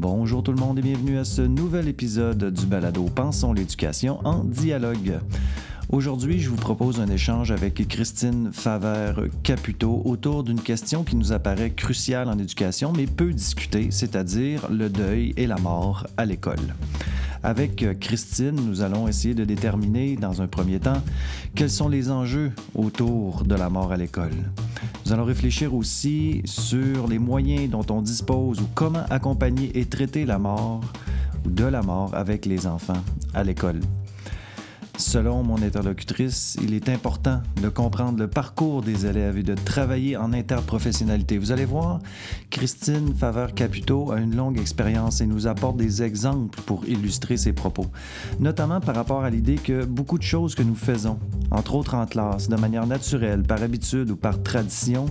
Bonjour tout le monde et bienvenue à ce nouvel épisode du balado Pensons l'éducation en dialogue. Aujourd'hui, je vous propose un échange avec Christine Favert-Caputo autour d'une question qui nous apparaît cruciale en éducation mais peu discutée, c'est-à-dire le deuil et la mort à l'école. Avec Christine, nous allons essayer de déterminer, dans un premier temps, quels sont les enjeux autour de la mort à l'école. Nous allons réfléchir aussi sur les moyens dont on dispose ou comment accompagner et traiter la mort ou de la mort avec les enfants à l'école. Selon mon interlocutrice, il est important de comprendre le parcours des élèves et de travailler en interprofessionnalité. Vous allez voir, Christine Faveur-Caputo a une longue expérience et nous apporte des exemples pour illustrer ses propos, notamment par rapport à l'idée que beaucoup de choses que nous faisons, entre autres en classe, de manière naturelle, par habitude ou par tradition,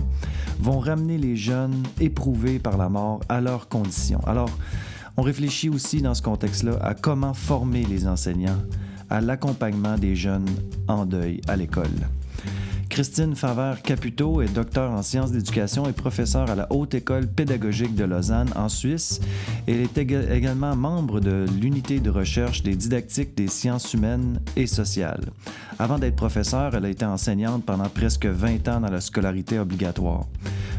vont ramener les jeunes éprouvés par la mort à leurs conditions. Alors, on réfléchit aussi dans ce contexte-là à comment former les enseignants à l'accompagnement des jeunes en deuil à l'école. Christine Favert-Caputo est docteur en sciences d'éducation et professeure à la Haute École pédagogique de Lausanne, en Suisse. Elle est également membre de l'unité de recherche des didactiques des sciences humaines et sociales. Avant d'être professeure, elle a été enseignante pendant presque 20 ans dans la scolarité obligatoire.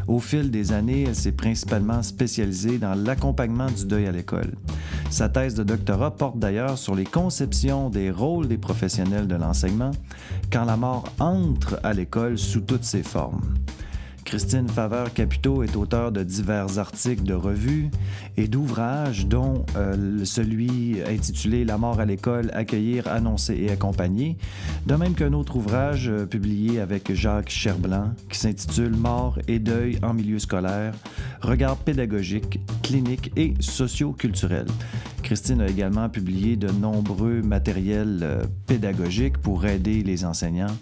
Au fil des années, elle s'est principalement spécialisée dans l'accompagnement du deuil à l'école. Sa thèse de doctorat porte d'ailleurs sur les conceptions des rôles des professionnels de l'enseignement quand la mort entre à l'école sous toutes ses formes. Christine Faveur-Capito est auteur de divers articles de revues et d'ouvrages, dont euh, celui intitulé La mort à l'école, accueillir, annoncer et accompagner, de même qu'un autre ouvrage euh, publié avec Jacques Cherblanc qui s'intitule Mort et deuil en milieu scolaire, regard pédagogique, clinique et socio-culturel. Christine a également publié de nombreux matériels euh, pédagogiques pour aider les enseignants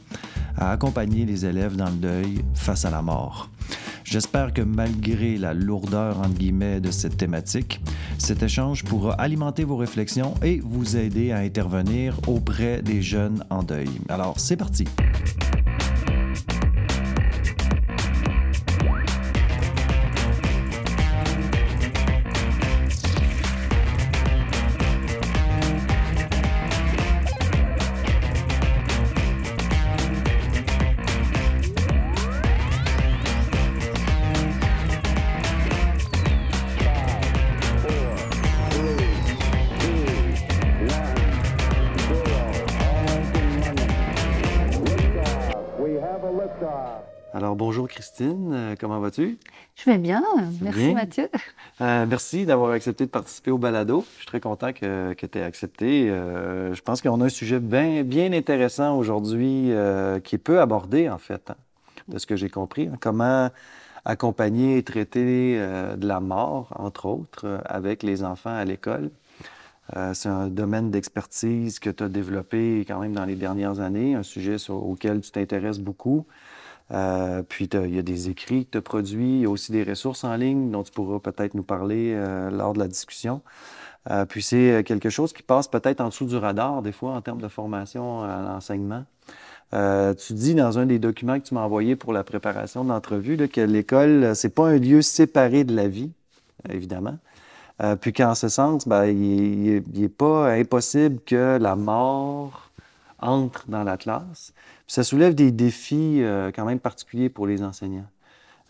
à accompagner les élèves dans le deuil face à la mort. J'espère que malgré la lourdeur entre guillemets de cette thématique, cet échange pourra alimenter vos réflexions et vous aider à intervenir auprès des jeunes en deuil. Alors, c'est parti. Vas-tu? Je vais bien, merci Mathieu. Euh, merci d'avoir accepté de participer au balado. Je suis très content que, que tu aies accepté. Euh, je pense qu'on a un sujet bien, bien intéressant aujourd'hui qui est peu abordé en fait, hein, de ce que j'ai compris. Hein. comment accompagner et traiter de la mort, entre autres, avec les enfants à l'école. c'est un domaine d'expertise que tu as développé quand même dans les dernières années, un sujet auquel tu t'intéresses beaucoup. Euh, puis, il y a des écrits que tu as produits. Il y a aussi des ressources en ligne dont tu pourras peut-être nous parler euh, lors de la discussion. Euh, puis, c'est quelque chose qui passe peut-être en dessous du radar, des fois, en termes de formation à l'enseignement. tu dis dans un des documents que tu m'as envoyé pour la préparation de que l'école, c'est pas un lieu séparé de la vie, évidemment. puis qu'en ce sens, ben, il n'est pas impossible que la mort entre dans la classe ça soulève des défis euh, quand même particuliers pour les enseignants,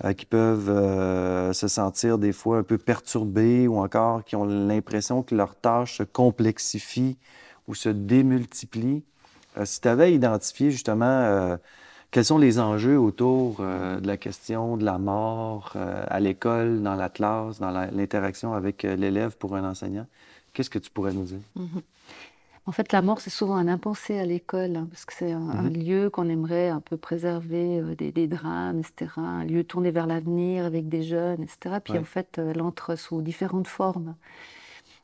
euh, qui peuvent euh, se sentir des fois un peu perturbés ou encore qui ont l'impression que leurs tâches se complexifient ou se démultiplient. si tu avais identifié justement quels sont les enjeux autour de la question de la mort à l'école, dans la classe, dans l'interaction avec l'élève pour un enseignant, qu'est-ce que tu pourrais nous dire? Mm-hmm. En fait, la mort, c'est souvent un impensé à l'école, hein, parce que c'est un, mmh lieu qu'on aimerait un peu préserver euh, des, drames, etc. Un lieu tourné vers l'avenir avec des jeunes, etc. Puis en fait, euh, elle entre sous différentes formes.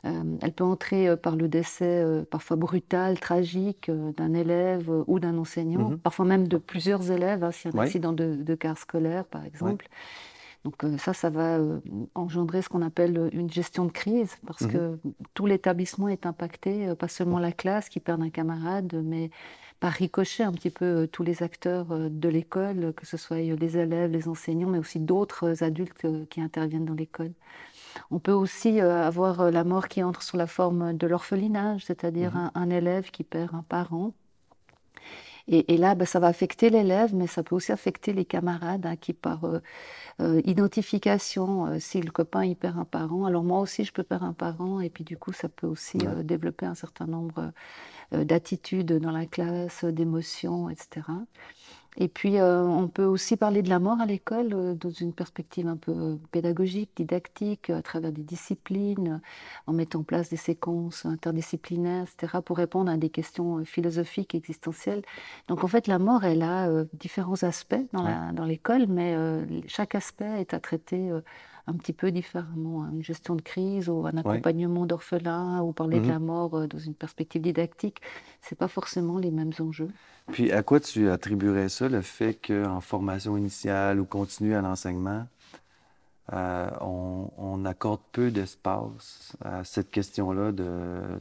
Euh, elle peut entrer par le décès parfois brutal, tragique d'un élève ou d'un enseignant, mmh parfois même de plusieurs élèves, hein, s'il y a un accident de, de, car scolaire, par exemple. Donc euh, ça, ça va euh, engendrer ce qu'on appelle euh, une gestion de crise, parce mmh que tout l'établissement est impacté, pas seulement la classe qui perd un camarade, mais par ricochet un petit peu tous les acteurs de l'école, que ce soit les élèves, les enseignants, mais aussi d'autres adultes qui interviennent dans l'école. On peut aussi avoir la mort qui entre sous la forme de l'orphelinage, c'est-à-dire mmh un, élève qui perd un parent. Et, là, ben, ça va affecter l'élève, mais ça peut aussi affecter les camarades hein, qui, par identification, si le copain il perd un parent, alors moi aussi je peux perdre un parent, et puis du coup, ça peut aussi développer un certain nombre d'attitudes dans la classe, d'émotions, etc. Et puis, euh, on peut aussi parler de la mort à l'école euh, dans une perspective un peu pédagogique, didactique, à travers des disciplines, en mettant en place des séquences interdisciplinaires, etc., pour répondre à des questions euh, philosophiques, existentielles. Donc, en fait, la mort, elle a différents aspects dans l'école, mais chaque aspect est à traiter un petit peu différemment. Hein. Une gestion de crise ou un accompagnement d'orphelins ou parler de mmh la mort euh, dans une perspective didactique, c'est pas forcément les mêmes enjeux. Puis à quoi tu attribuerais ça, le fait qu'en formation initiale ou continue à l'enseignement, euh, on, accorde peu d'espace à cette question-là de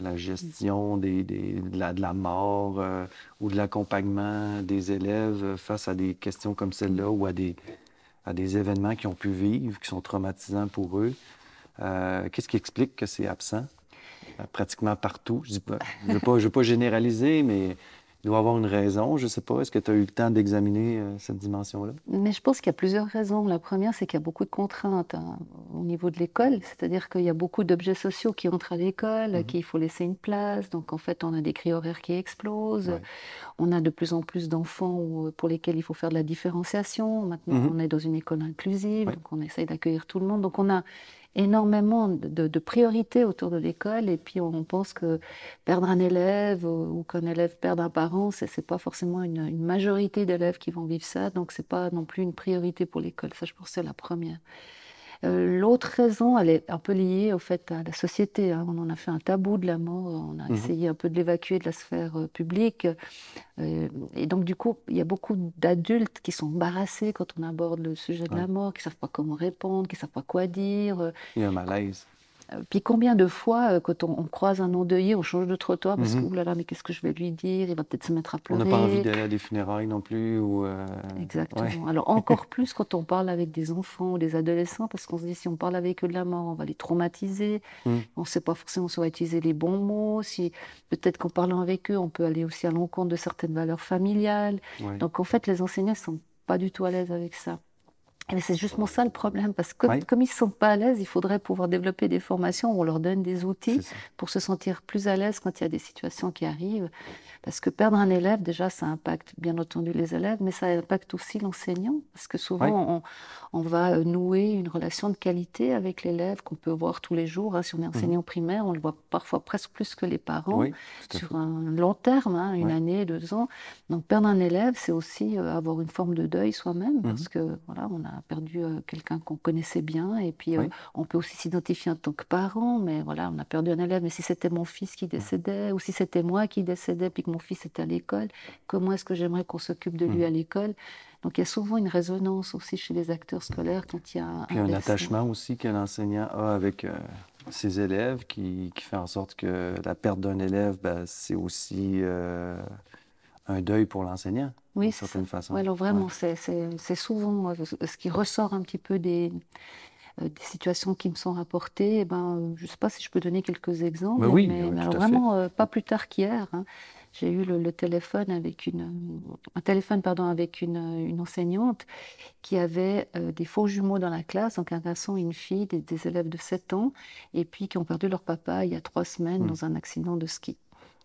la gestion des, de, la, mort euh, ou de l'accompagnement des élèves face à des questions comme celle-là ou à des, à des événements qu'ils ont pu vivre, qui sont traumatisants pour eux. Euh, qu'est-ce qui explique que c'est absent? Euh, pratiquement partout? Je ne veux, pas généraliser, mais il doit avoir une raison. Je ne sais pas. Est-ce que tu as eu le temps d'examiner euh, cette dimension-là? Mais je pense qu'il y a plusieurs raisons. La première, c'est qu'il y a beaucoup de contraintes hein, au niveau de l'école. C'est-à-dire qu'il y a beaucoup d'objets sociaux qui entrent à l'école, mm-hmm. qu'il faut laisser une place. Donc, en fait, on a des cris horaires qui explosent. On a de plus en plus d'enfants pour lesquels il faut faire de la différenciation. Maintenant, mm-hmm. on est dans une école inclusive, donc on essaye d'accueillir tout le monde. Donc, on a énormément de, priorités autour de l'école et puis on pense que perdre un élève ou qu'un élève perde un parent, ce n'est pas forcément une, majorité d'élèves qui vont vivre ça, donc ce n'est pas non plus une priorité pour l'école. Ça, je pense c'est la première. Euh, l'autre raison, elle est un peu liée au fait à la société. Hein. On en a fait un tabou de la mort, on a mmh essayé un peu de l'évacuer de la sphère euh, publique. Euh, et donc, du coup, il y a beaucoup d'adultes qui sont embarrassés quand on aborde le sujet de la mort, qui ne savent pas comment répondre, qui ne savent pas quoi dire. Il y a un malaise. Puis combien de fois, euh, quand on, croise un endeuillé, on change de trottoir parce mmh que, là, mais qu'est-ce que je vais lui dire? Il va peut-être se mettre à pleurer. On n'a pas envie d'aller à des funérailles non plus. Ou euh, Exactement. Alors encore plus quand on parle avec des enfants ou des adolescents, parce qu'on se dit, si on parle avec eux de la mort, on va les traumatiser. Mmh. On ne sait pas forcément si on va utiliser les bons mots. Si peut-être qu'en parlant avec eux, on peut aller aussi à l'encontre de certaines valeurs familiales. Donc en fait, les enseignants ne sont pas du tout à l'aise avec ça. Mais c'est justement ça le problème, parce que comme ils ne sont pas à l'aise, il faudrait pouvoir développer des formations où on leur donne des outils pour se sentir plus à l'aise quand il y a des situations qui arrivent. Parce que perdre un élève, déjà, ça impacte bien entendu les élèves, mais ça impacte aussi l'enseignant, parce que souvent, on, va nouer une relation de qualité avec l'élève qu'on peut voir tous les jours. Hein. Si on est mmh enseignant primaire, on le voit parfois presque plus que les parents, sur un long terme, hein, une année, deux ans. Donc perdre un élève, c'est aussi euh, avoir une forme de deuil soi-même, mmh parce que voilà, on a perdu euh, quelqu'un qu'on connaissait bien, et puis euh, on peut aussi s'identifier en tant que parent, mais voilà, on a perdu un élève, mais si c'était mon fils qui décédait, ou si c'était moi qui décédais, puis que mon fils est à l'école, comment est-ce que j'aimerais qu'on s'occupe de lui mmh. à l'école? Donc il y a souvent une résonance aussi chez les acteurs scolaires quand il y a un, Puis un, attachement aussi que l'enseignant a avec euh, ses élèves qui, qui, fait en sorte que la perte d'un élève, ben, c'est aussi euh, un deuil pour l'enseignant. Oui, d'une certaine façon. Oui, alors vraiment, c'est souvent euh, ce qui ressort un petit peu des, des situations qui me sont rapportées. Eh ben, je ne sais pas si je peux donner quelques exemples, mais, oui, mais, alors vraiment pas plus tard qu'hier. Hein j'ai eu le, téléphone avec une, un téléphone pardon, avec une, une enseignante qui avait euh, des faux jumeaux dans la classe, donc un garçon et une fille, des, élèves de 7 ans, et puis qui ont perdu leur papa il y a trois semaines hmm. dans un accident de ski.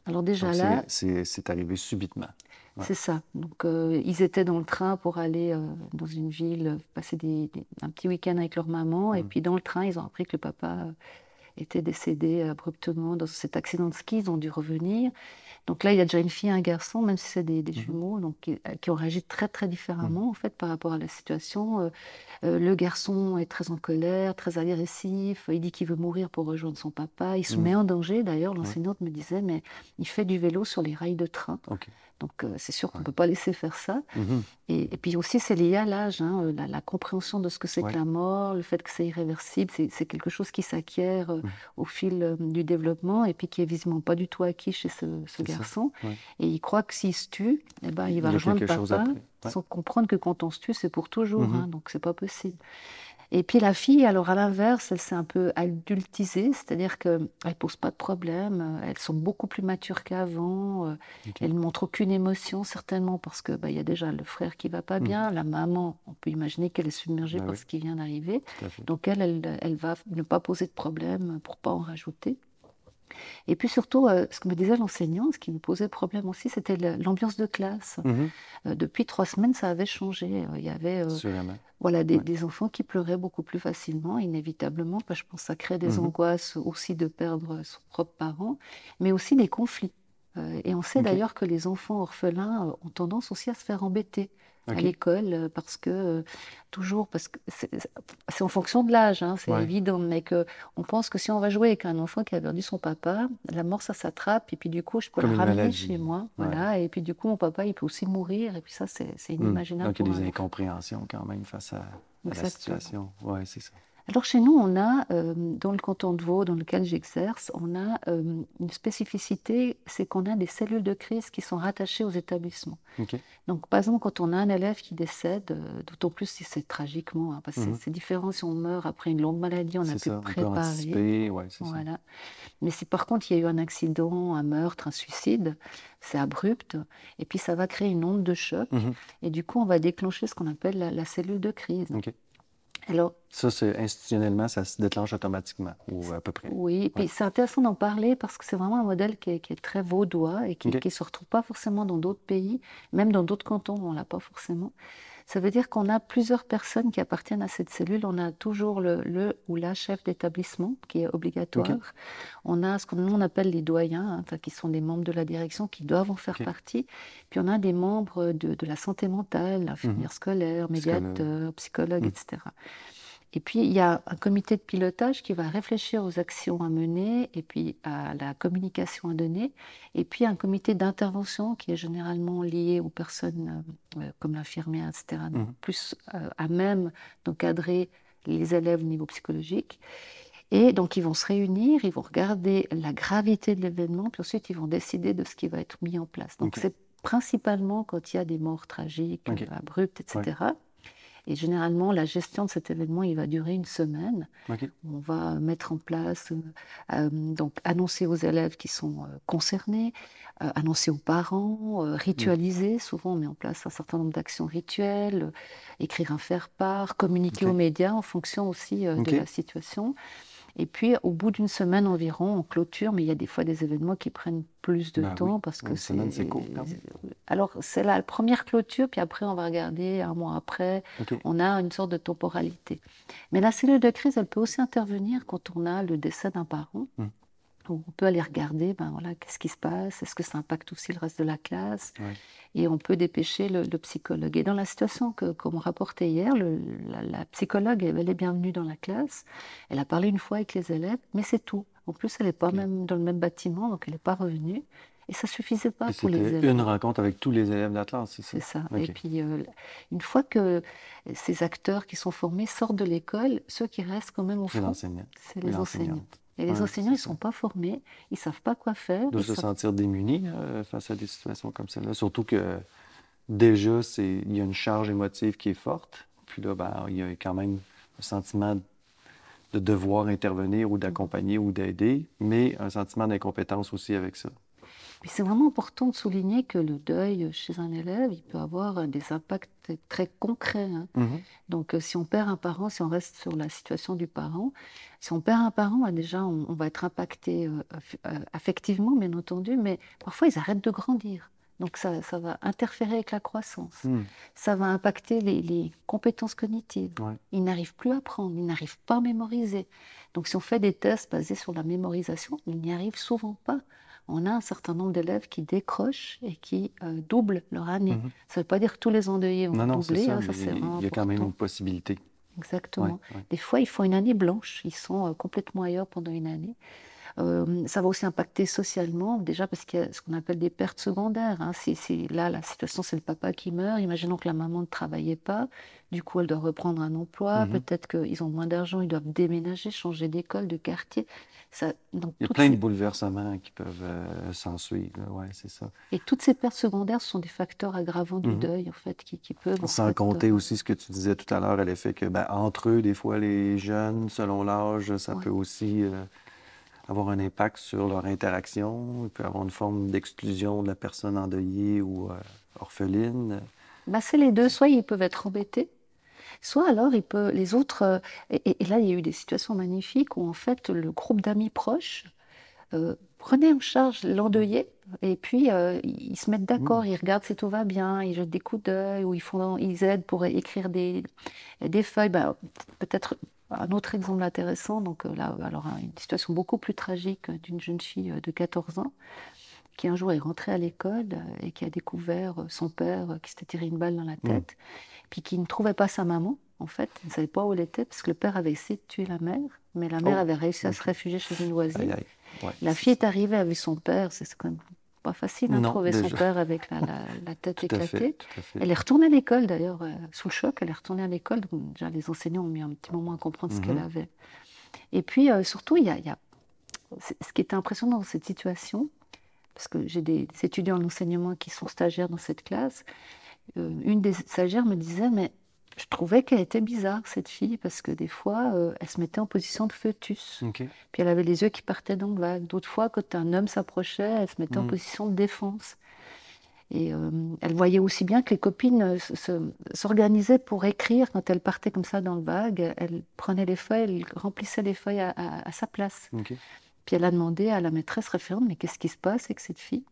Alors déjà là... C'est arrivé subitement. C'est ça. Donc euh, ils étaient dans le train pour aller euh, dans une ville, passer des, un petit week-end avec leur maman, et hmm. puis dans le train, ils ont appris que le papa était décédé abruptement dans cet accident de ski, ils ont dû revenir. Donc là, il y a déjà une fille et un garçon, même si c'est des, mmh jumeaux, donc, qui, euh, ont réagi très très différemment mmh. en fait par rapport à la situation. Euh, euh, le garçon est très en colère, très agressif. Il dit qu'il veut mourir pour rejoindre son papa. Il se mmh. met en danger. D'ailleurs, l'enseignante me disait, mais il fait du vélo sur les rails de train. Donc euh, c'est sûr qu'on ne peut pas laisser faire ça. Mhm. Et, puis aussi, c'est lié à l'âge, hein, euh, la, compréhension de ce que c'est que la mort, le fait que c'est irréversible, c'est quelque chose qui s'acquiert euh, au fil du développement et puis qui est visiblement pas du tout acquis chez ce, garçon. Et il croit que s'il se tue, eh ben, il va rejoindre papa sans comprendre que quand on se tue, c'est pour toujours. Hein, mhm. donc c'est pas possible. Et puis la fille, alors à l'inverse, elle s'est un peu adultisée, c'est-à-dire qu'elle ne pose pas de problème, euh, elles sont beaucoup plus matures qu'avant, euh, elles ne montrent aucune émotion certainement parce qu'il bah, y a déjà le frère qui va pas mmh. bien, la maman, on peut imaginer qu'elle est submergée bah par ce qui vient d'arriver. Donc elle, elle, elle, va ne pas poser de problème pour pas en rajouter. Et puis surtout, euh, ce que me disait l'enseignant, ce qui me posait problème aussi, c'était l'ambiance de classe. Mmh euh, depuis trois semaines, ça avait changé. Euh, il y avait voilà, des, enfants qui pleuraient beaucoup plus facilement, inévitablement. je pense que ça crée des mmh angoisses aussi de perdre son propre parent, mais aussi des conflits. et on sait d'ailleurs que les enfants orphelins ont tendance aussi à se faire embêter à l'école euh, parce que euh, toujours parce que c'est en fonction de l'âge, hein, c'est évident, mais que on pense que si on va jouer avec un enfant qui a perdu son papa, la mort ça s'attrape et puis du coup je peux le ramener chez moi, voilà, et puis du coup mon papa il peut aussi mourir et puis ça c'est mmh. inimaginable. Donc il y a des incompréhensions quand même face à, à la situation, ouais c'est ça. Alors chez nous, on a, euh, dans le canton de Vaud, dans lequel j'exerce, on a euh, une spécificité, c'est qu'on a des cellules de crise qui sont rattachées aux établissements. Donc par exemple, quand on a un élève qui décède, euh, d'autant plus si c'est tragiquement, hein, parce que c'est mhm. différent si on meurt après une longue maladie, on a pu préparer. Ouais, voilà. Ça. Mais si par contre il y a eu un accident, un meurtre, un suicide, c'est abrupt, et puis ça va créer une onde de choc, mhm. et du coup on va déclencher ce qu'on appelle la, cellule de crise. Alors, ça, institutionnellement, ça se déclenche automatiquement, ou à peu près. Oui, et puis c'est intéressant d'en parler parce que c'est vraiment un modèle qui est, très vaudois et qui ne se retrouve pas forcément dans d'autres pays, même dans d'autres cantons, on ne l'a pas forcément. Ça veut dire qu'on a plusieurs personnes qui appartiennent à cette cellule. On a toujours le, ou la chef d'établissement qui est obligatoire. On a ce qu'on appelle les doyens, hein, qui sont des membres de la direction qui doivent en faire partie. Puis on a des membres de, la santé mentale, infirmière mmh. scolaire, médiateur, psychologue, mmh. etc. Et puis, il y a un comité de pilotage qui va réfléchir aux actions à mener et puis à la communication à donner. Et puis, un comité d'intervention qui est généralement lié aux personnes euh, euh, comme l'infirmière, etc., donc mmh. plus euh, à même d'encadrer les élèves au niveau psychologique. Et donc, ils vont se réunir, ils vont regarder la gravité de l'événement, puis ensuite, ils vont décider de ce qui va être mis en place. Donc, c'est principalement quand il y a des morts tragiques, abruptes, etc. Et généralement, la gestion de cet événement, il va durer une semaine. On va mettre en place, euh, euh, donc annoncer aux élèves qui sont euh, concernés, annoncer aux parents, ritualiser. Souvent, on met en place un certain nombre d'actions rituelles, écrire un faire-part, communiquer aux médias en fonction aussi de la situation. Et puis, au bout d'une semaine environ, on clôture, mais il y a des fois des événements qui prennent plus de bah temps parce que c'est. Alors, c'est la première clôture, puis après, on va regarder un mois après. On a une sorte de temporalité. Mais la cellule de crise, elle peut aussi intervenir quand on a le décès d'un parent. On peut aller regarder, ben voilà, qu'est-ce qui se passe, est-ce que ça impacte aussi le reste de la classe, et on peut dépêcher le, psychologue. Et dans la situation que, comme rapportait hier, la, psychologue, elle est bienvenue dans la classe, elle a parlé une fois avec les élèves, mais c'est tout. En plus, elle n'est pas même dans le même bâtiment, donc elle n'est pas revenue. Et ça suffisait pas pour les élèves. une rencontre avec tous les élèves de la classe, c'est ça? C'est ça. Et puis, euh, une fois que ces acteurs qui sont formés sortent de l'école, ceux qui restent quand même au fond, c'est les, enseignants. Et les enseignants, ils ne sont pas formés, ils ne savent pas quoi faire. De se sentir démunis euh, face à des situations comme celle-là. Surtout que déjà, il y a une charge émotive qui est forte. Puis là, ben, il y a quand même un sentiment de devoir intervenir ou d'accompagner ou d'aider, mais un sentiment d'incompétence aussi avec ça c'est vraiment important de souligner que le deuil chez un élève, il peut avoir des impacts très concrets. Hein. Mmh Donc, euh, si on perd un parent, si on reste sur la situation du parent, si on perd un parent, bah, déjà, on, va être impacté euh, euh, affectivement, bien entendu, mais parfois, ils arrêtent de grandir. Donc, ça, va interférer avec la croissance. Mmh. Ça va impacter les, compétences cognitives. Ils n'arrivent plus à apprendre, ils n'arrivent pas à mémoriser. Donc, si on fait des tests basés sur la mémorisation, ils n'y arrivent souvent pas on a un certain nombre d'élèves qui décrochent et qui euh, doublent leur année. Mhm. Ça ne veut pas dire que tous les endeuillés vont doubler. Hein, il y a quand même une possibilité. Exactement. Des fois, ils font une année blanche. Ils sont euh, complètement ailleurs pendant une année. Ça va aussi impacter socialement, déjà parce qu'il y a ce qu'on appelle des pertes secondaires. Hein. Si, là, la situation, c'est le papa qui meurt, imaginons que la maman ne travaillait pas, du coup, elle doit reprendre un emploi, mmh peut-être qu'ils ont moins d'argent, ils doivent déménager, changer d'école, de quartier. Ça, donc, Il y a plein de bouleversements qui peuvent euh, s'en suivre, ouais, c'est ça. Et toutes ces pertes secondaires sont des facteurs aggravants du mmh deuil, en fait, qui, qui peuvent... Sans compter aussi ce que tu disais tout à l'heure, à l'effet que, ben, entre eux, des fois, les jeunes, selon l'âge, ça peut aussi... Euh, avoir un impact sur leur interaction. Il peut avoir une forme d'exclusion de la personne endeuillée ou euh, orpheline. Ben, c'est les deux. Soit ils peuvent être embêtés, soit alors il peut, les autres. Euh, et, là, il y a eu des situations magnifiques où en fait le groupe d'amis proches euh, prenait en charge l'endeuillé et puis ils se mettent d'accord, mmh. ils regardent si tout va bien, ils jettent des coups d'œil ou ils, font, ils aident pour écrire des, des feuilles. Ben, peut-être un autre exemple intéressant, donc euh, là, alors une situation beaucoup plus tragique d'une jeune fille euh, de 14 ans qui un jour est rentrée à l'école euh, et qui a découvert son père qui s'était tiré une balle dans la mmh. tête, puis qui ne trouvait pas sa maman, en fait, il ne savait pas où elle était parce que le père avait essayé de tuer la mère, mais la mère oh. avait réussi à se réfugier chez une voisine. la fille est arrivée avec son père, c'est quand même pas facile de hein, trouver son père avec la, tête éclatée. Elle est retournée à l'école d'ailleurs, euh, sous le choc, elle est retournée à l'école. déjà, les enseignants ont mis un petit moment à comprendre ce qu'elle mhm. avait. Et puis euh, surtout, il y a, ce qui était impressionnant dans cette situation, parce que j'ai des, étudiants en enseignement qui sont stagiaires dans cette classe. Euh, une des stagiaires me disait, mais je trouvais qu'elle était bizarre, cette fille, parce que des fois, euh, elle se mettait en position de fœtus. Puis elle avait les yeux qui partaient dans le vague. D'autres fois, quand un homme s'approchait, elle se mettait en mm. position de défense. Et euh, elle voyait aussi bien que les copines euh, s'organisaient pour écrire quand elle partait comme ça dans le vague. Elle prenait les feuilles, elle remplissait les feuilles à, sa place. Puis elle a demandé à la maîtresse référente, mais qu'est-ce qui se passe avec cette fille?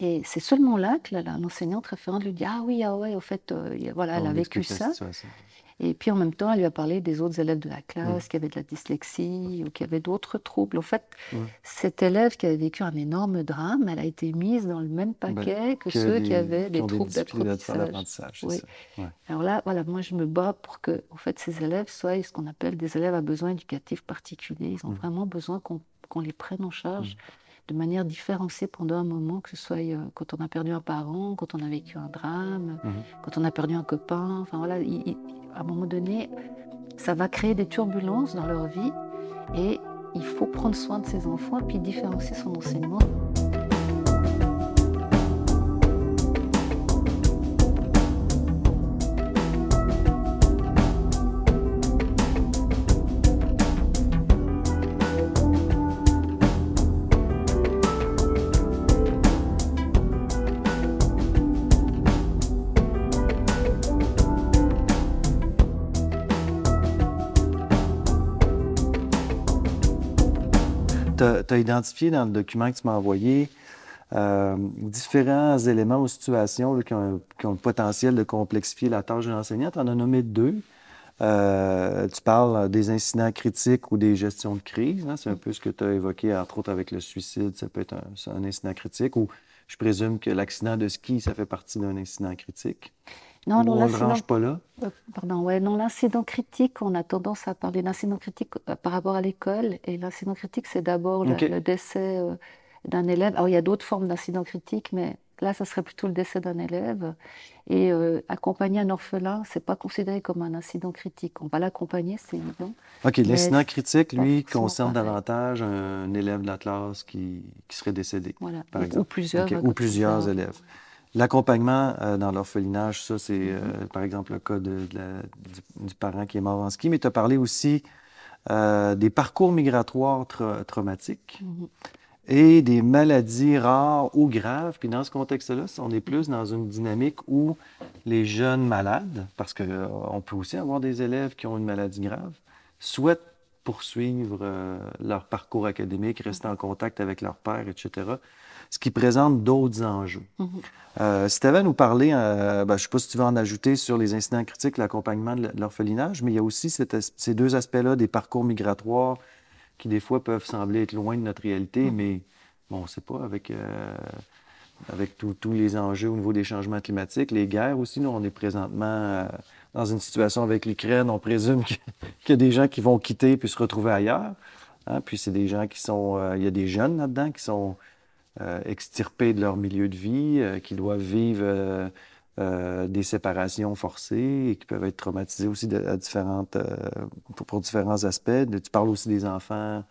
Et c'est seulement là que l'enseignante référente lui dit Ah oui, ah ouais, au fait, euh, voilà, elle a vécu ça. Et puis en même temps, elle lui a parlé des autres élèves de la classe qui avaient de la dyslexie ou qui avaient d'autres troubles. En fait, cette élève qui avait vécu un énorme drame, elle a été mise dans le même bah, paquet que, ceux qui avaient des troubles d'apprentissage. Alors là, voilà, moi je me bats pour que en fait, ces élèves soient ce qu'on appelle des élèves à besoins éducatifs particuliers. Ils ont mmh. vraiment besoin qu'on les prenne en charge. De manière différenciée pendant un moment, que ce soit euh, quand on a perdu un parent, quand on a vécu un drame, mhm. quand on a perdu un copain. Enfin voilà, à un moment donné, ça va créer des turbulences dans leur vie et il faut prendre soin de ses enfants et puis différencier son enseignement. Tu as identifié dans le document que tu m'as envoyé euh, différents éléments ou situations qui, ont, le potentiel de complexifier la tâche de l'enseignant. Tu en as nommé deux. Euh, tu parles des incidents critiques ou des gestions de crise. Hein? C'est un peu ce que tu as évoqué, entre autres avec le suicide. Ça peut être un, incident critique ou je présume que l'accident de ski, ça fait partie d'un incident critique. Non, non, on ne range pas là? Euh, pardon, ouais, non, l'incident critique, on a tendance à parler d'incident critique euh, par rapport à l'école. Et l'incident critique, c'est d'abord le, décès euh, d'un élève. Alors, il y a d'autres formes d'incident critique, mais là, ça serait plutôt le décès d'un élève. Et accompagner un orphelin, c'est pas considéré comme un incident critique. On va l'accompagner, c'est évident. OK, l'incident critique, lui, concerne davantage un élève de la classe qui, qui serait décédé, voilà. par exemple. Ou plusieurs. Ou plusieurs élèves. L'accompagnement euh, dans l'orphelinage, ça, c'est euh, par exemple le cas de, du, parent qui est mort en ski, mais tu as parlé aussi euh, des parcours migratoires traumatiques mm-hmm. Et des maladies rares ou graves. Puis dans ce contexte-là, on est plus dans une dynamique où les jeunes malades, parce qu'on peut aussi avoir des élèves qui ont une maladie grave, souhaitent poursuivre leur parcours académique, rester en contact avec leur père, etc ce qui présente d'autres enjeux. Mm-hmm. Euh, si tu avais à nous parler, euh, ben, je ne sais pas si tu veux en ajouter sur les incidents critiques, l'accompagnement de l'orphelinage, mais il y a aussi ces deux aspects-là des parcours migratoires qui, des fois, peuvent sembler être loin de notre réalité, mm-hmm. mais bon, on ne sait pas, avec, euh, avec tous les enjeux au niveau des changements climatiques, les guerres aussi, nous, on est présentement dans une situation avec l'Ukraine, on présume qu'il y a des gens qui vont quitter puis se retrouver ailleurs. Hein. Puis c'est des gens qui sont... Euh, il y a des jeunes là-dedans qui sont extirpés de leur milieu de vie, qui doivent vivre des séparations forcées et qui peuvent être traumatisés aussi à différentes, pour, différents aspects. Tu parles aussi des enfants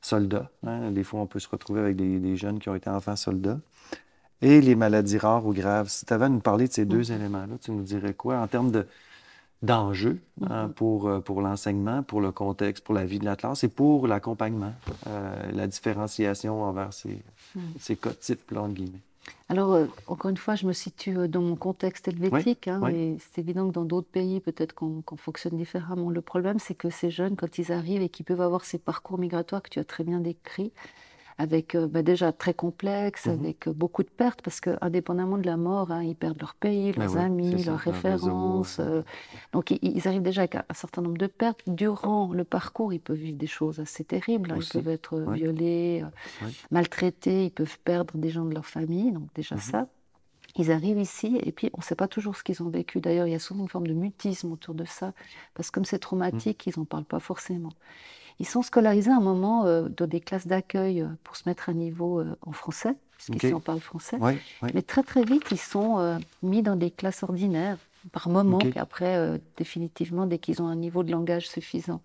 soldats. Hein. Des fois, on peut se retrouver avec des, des jeunes qui ont été enfants soldats et les maladies rares ou graves. Si tu avais à nous parler de ces deux mm. éléments-là, tu nous dirais quoi en termes de, d'enjeux hein, mm-hmm. pour, euh, pour l'enseignement, pour le contexte, pour la vie de la classe et pour l'accompagnement, euh, la différenciation envers ces, mm. ces cas types, guillemets? Alors, euh, encore une fois, je me situe dans mon contexte helvétique. Hein, et c'est évident que dans d'autres pays, peut-être qu'on, qu'on fonctionne différemment. Le problème, c'est que ces jeunes, quand ils arrivent et qu'ils peuvent avoir ces parcours migratoires que tu as très bien décrits, avec euh, bah, déjà très complexe, mmh avec euh, beaucoup de pertes, parce que indépendamment de la mort, hein, ils perdent leur pays, leurs amis, leurs références. Euh, donc ils, arrivent déjà avec un, certain nombre de pertes. Durant le parcours, ils peuvent vivre des choses assez terribles. Hein. Ils peuvent être violés, maltraités, ils peuvent perdre des gens de leur famille, donc déjà mmh ça. Ils arrivent ici et puis on ne sait pas toujours ce qu'ils ont vécu. D'ailleurs, il y a souvent une forme de mutisme autour de ça, parce que comme c'est traumatique, mmh. ils n'en parlent pas forcément. Ils sont scolarisés à un moment euh, dans des classes d'accueil euh, pour se mettre à niveau euh, en français, puisqu'ici on parle français. Mais très très vite, ils sont mis dans des classes ordinaires par moment, puis après, définitivement, dès qu'ils ont un niveau de langage suffisant.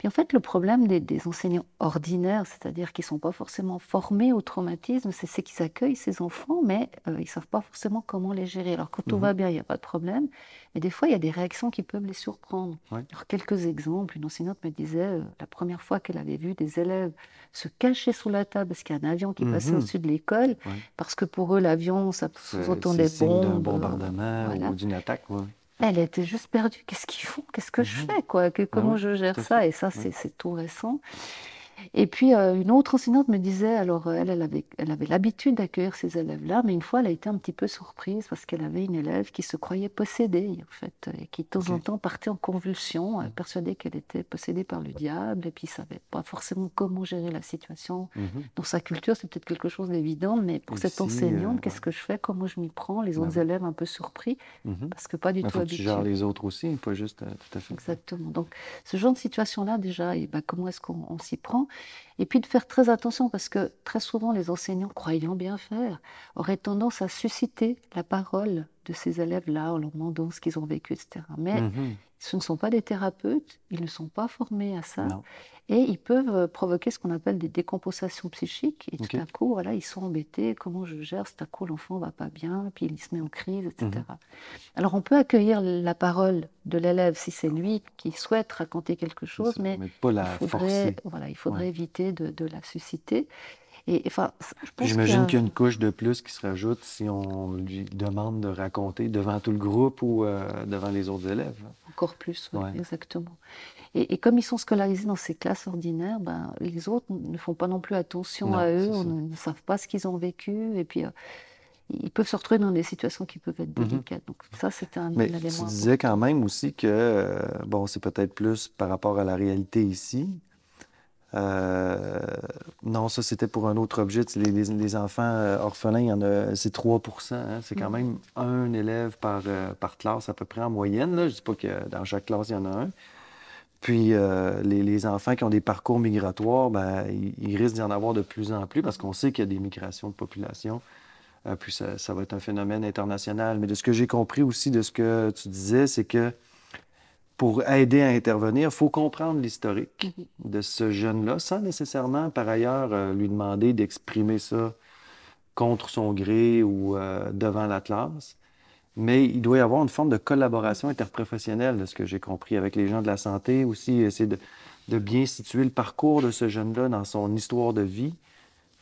Puis en fait, le problème des, enseignants ordinaires, c'est-à-dire qui ne sont pas forcément formés au traumatisme, c'est qu'ils accueillent ces enfants, mais euh, ils ne savent pas forcément comment les gérer. Alors quand tout mhm. va bien, il n'y a pas de problème, mais des fois, il y a des réactions qui peuvent les surprendre. Alors quelques exemples, une enseignante me disait, euh, la première fois qu'elle avait vu des élèves se cacher sous la table parce qu'il y a un avion qui passait mhm. au-dessus de l'école, parce que pour eux, l'avion, ça sous-entendait bombes. d'un bombardement ou d'une attaque. Elle était juste perdue. Qu'est-ce qu'ils font? Qu'est-ce que je mhm. fais quoi? Comment je gère ça? Et ça, c'est tout récent. Et puis, euh, une autre enseignante me disait, alors euh, elle, elle avait, elle avait l'habitude d'accueillir ces élèves-là, mais une fois, elle a été un petit peu surprise parce qu'elle avait une élève qui se croyait possédée, en fait, et qui de temps en temps partait en convulsion, persuadée qu'elle était possédée par le diable, et puis ne savait pas forcément comment gérer la situation. Mhm. Dans sa culture, c'est peut-être quelque chose d'évident, mais pour cette enseignante, euh, qu'est-ce que je fais? Comment je m'y prends? Les autres élèves un peu surpris, mhm. parce que pas du tout habitués. Tu gères les autres aussi, pas juste tout à fait. Exactement. Donc, ce genre de situation-là, déjà, et ben, comment est-ce qu'on s'y prend? Et puis de faire très attention parce que très souvent les enseignants, croyant bien faire, auraient tendance à susciter la parole de ces élèves-là en leur demandant ce qu'ils ont vécu, etc. Mais mmh ce ne sont pas des thérapeutes, ils ne sont pas formés à ça. Et ils peuvent euh, provoquer ce qu'on appelle des décompensations psychiques. Et tout à coup, voilà, ils sont embêtés. Comment je gère Tout à coup, l'enfant va pas bien, puis il se met en crise, etc. Mhm. Alors, on peut accueillir la parole de l'élève si c'est lui qui souhaite raconter quelque chose, mais, pas la il faudrait, voilà, il faudrait éviter de, de, la susciter. Et, enfin, J'imagine qu'il y a une couche de plus qui se rajoute si on lui demande de raconter devant tout le groupe ou euh, devant les autres élèves. Encore plus, oui, exactement. Et, comme ils sont scolarisés dans ces classes ordinaires, ben, les autres ne font pas non plus attention à eux, on ne, savent pas ce qu'ils ont vécu, et puis euh, ils peuvent se retrouver dans des situations qui peuvent être mhm. délicates. Donc ça, c'est un, Mais Tu disais quand même aussi que, euh, bon, c'est peut-être plus par rapport à la réalité ici. Euh, non, ça, c'était pour un autre objet. Les, les, enfants orphelins, il y en a, c'est 3% hein. C'est quand mhm. même un élève par, par classe à peu près en moyenne. Là. Je ne dis pas que dans chaque classe, il y en a un. Puis euh, les, enfants qui ont des parcours migratoires, ben, ils, risquent d'y en avoir de plus en plus parce qu'on sait qu'il y a des migrations de population. Euh, puis ça, va être un phénomène international. Mais de ce que j'ai compris aussi de ce que tu disais, c'est que pour aider à intervenir, il faut comprendre l'historique mm-hmm. de ce jeune-là sans nécessairement, par ailleurs, euh, lui demander d'exprimer ça contre son gré ou devant la classe mais il doit y avoir une forme de collaboration interprofessionnelle, de ce que j'ai compris, avec les gens de la santé aussi, essayer de, de bien situer le parcours de ce jeune-là dans son histoire de vie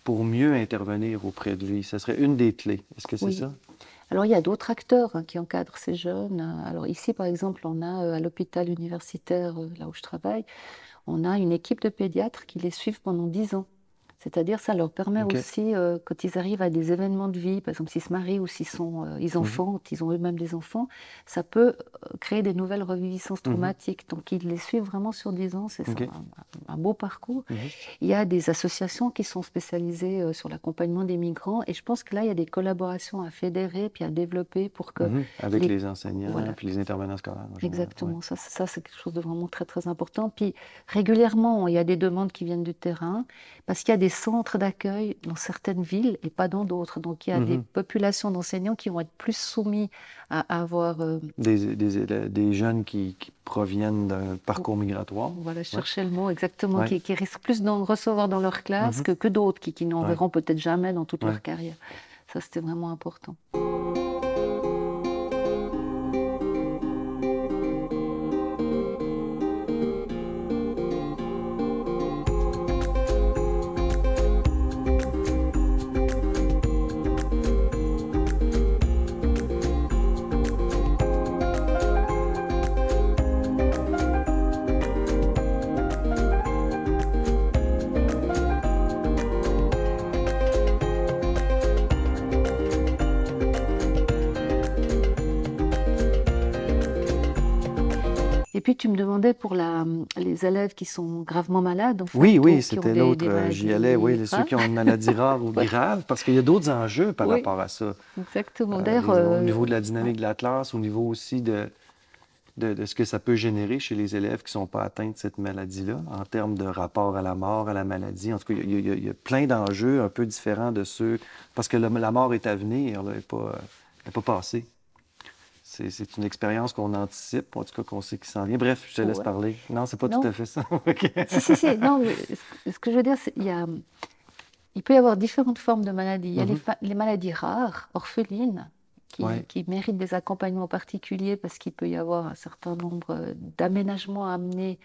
pour mieux intervenir auprès de lui. Ce serait une des clés. Est-ce que c'est ça? Alors, il y a d'autres acteurs hein, qui encadrent ces jeunes. Alors, ici, par exemple, on a euh, à l'hôpital universitaire, euh, là où je travaille, on a une équipe de pédiatres qui les suivent pendant dix ans C'est-à-dire, ça leur permet aussi, euh, quand ils arrivent à des événements de vie, par exemple s'ils se marient ou s'ils sont, euh, ils enfantent, ils ont eux-mêmes des enfants, ça peut euh, créer des nouvelles reviviscences mhm. traumatiques. Donc, ils les suivent vraiment sur 10 ans. C'est un, beau parcours. Mhm. Il y a des associations qui sont spécialisées sur l'accompagnement des migrants. Et je pense que là, il y a des collaborations à fédérer puis à développer pour que. Mhm. Avec les, enseignants puis les intervenants scolaires. Exactement. Ça, ça c'est quelque chose de vraiment très, très important. Puis, régulièrement, il y a des demandes qui viennent du terrain parce qu'il y a des centres d'accueil dans certaines villes et pas dans d'autres. Donc il y a des mhm. populations d'enseignants qui vont être plus soumis à, avoir... Euh, des, des, jeunes qui, proviennent d'un parcours migratoire. Voilà, chercher le mot exactement, qui, risquent plus d'en recevoir dans leur classe mhm. que, que d'autres, qui, qui n'en verront peut-être jamais dans toute leur carrière. Ça, c'était vraiment important. Puis tu me demandais pour la, les élèves qui sont gravement malades. oui, oui, c'était l'autre. Euh, j'y allais, oui, ceux qui ont une maladie rare ou grave, parce qu'il y a d'autres enjeux par rapport à ça. Exactement. Euh, au euh, niveau de la dynamique de la classe, au niveau aussi de, de, ce que ça peut générer chez les élèves qui ne sont pas atteints de cette maladie-là, en termes de rapport à la mort, à la maladie. En tout cas, il y a, plein d'enjeux un peu différents de ceux. Parce que la, mort est à venir, elle n'est pas, pas passée c'est une expérience qu'on anticipe, en tout cas qu'on sait qu'il s'en vient. Bref, je te laisse parler. Non, c'est pas tout à fait ça. si, si, si. Non, ce que je veux dire, c'est qu'il y a, il peut y avoir différentes formes de maladies. Il y a les, maladies rares, orphelines, qui, méritent des accompagnements particuliers parce qu'il peut y avoir un certain nombre d'aménagements à amener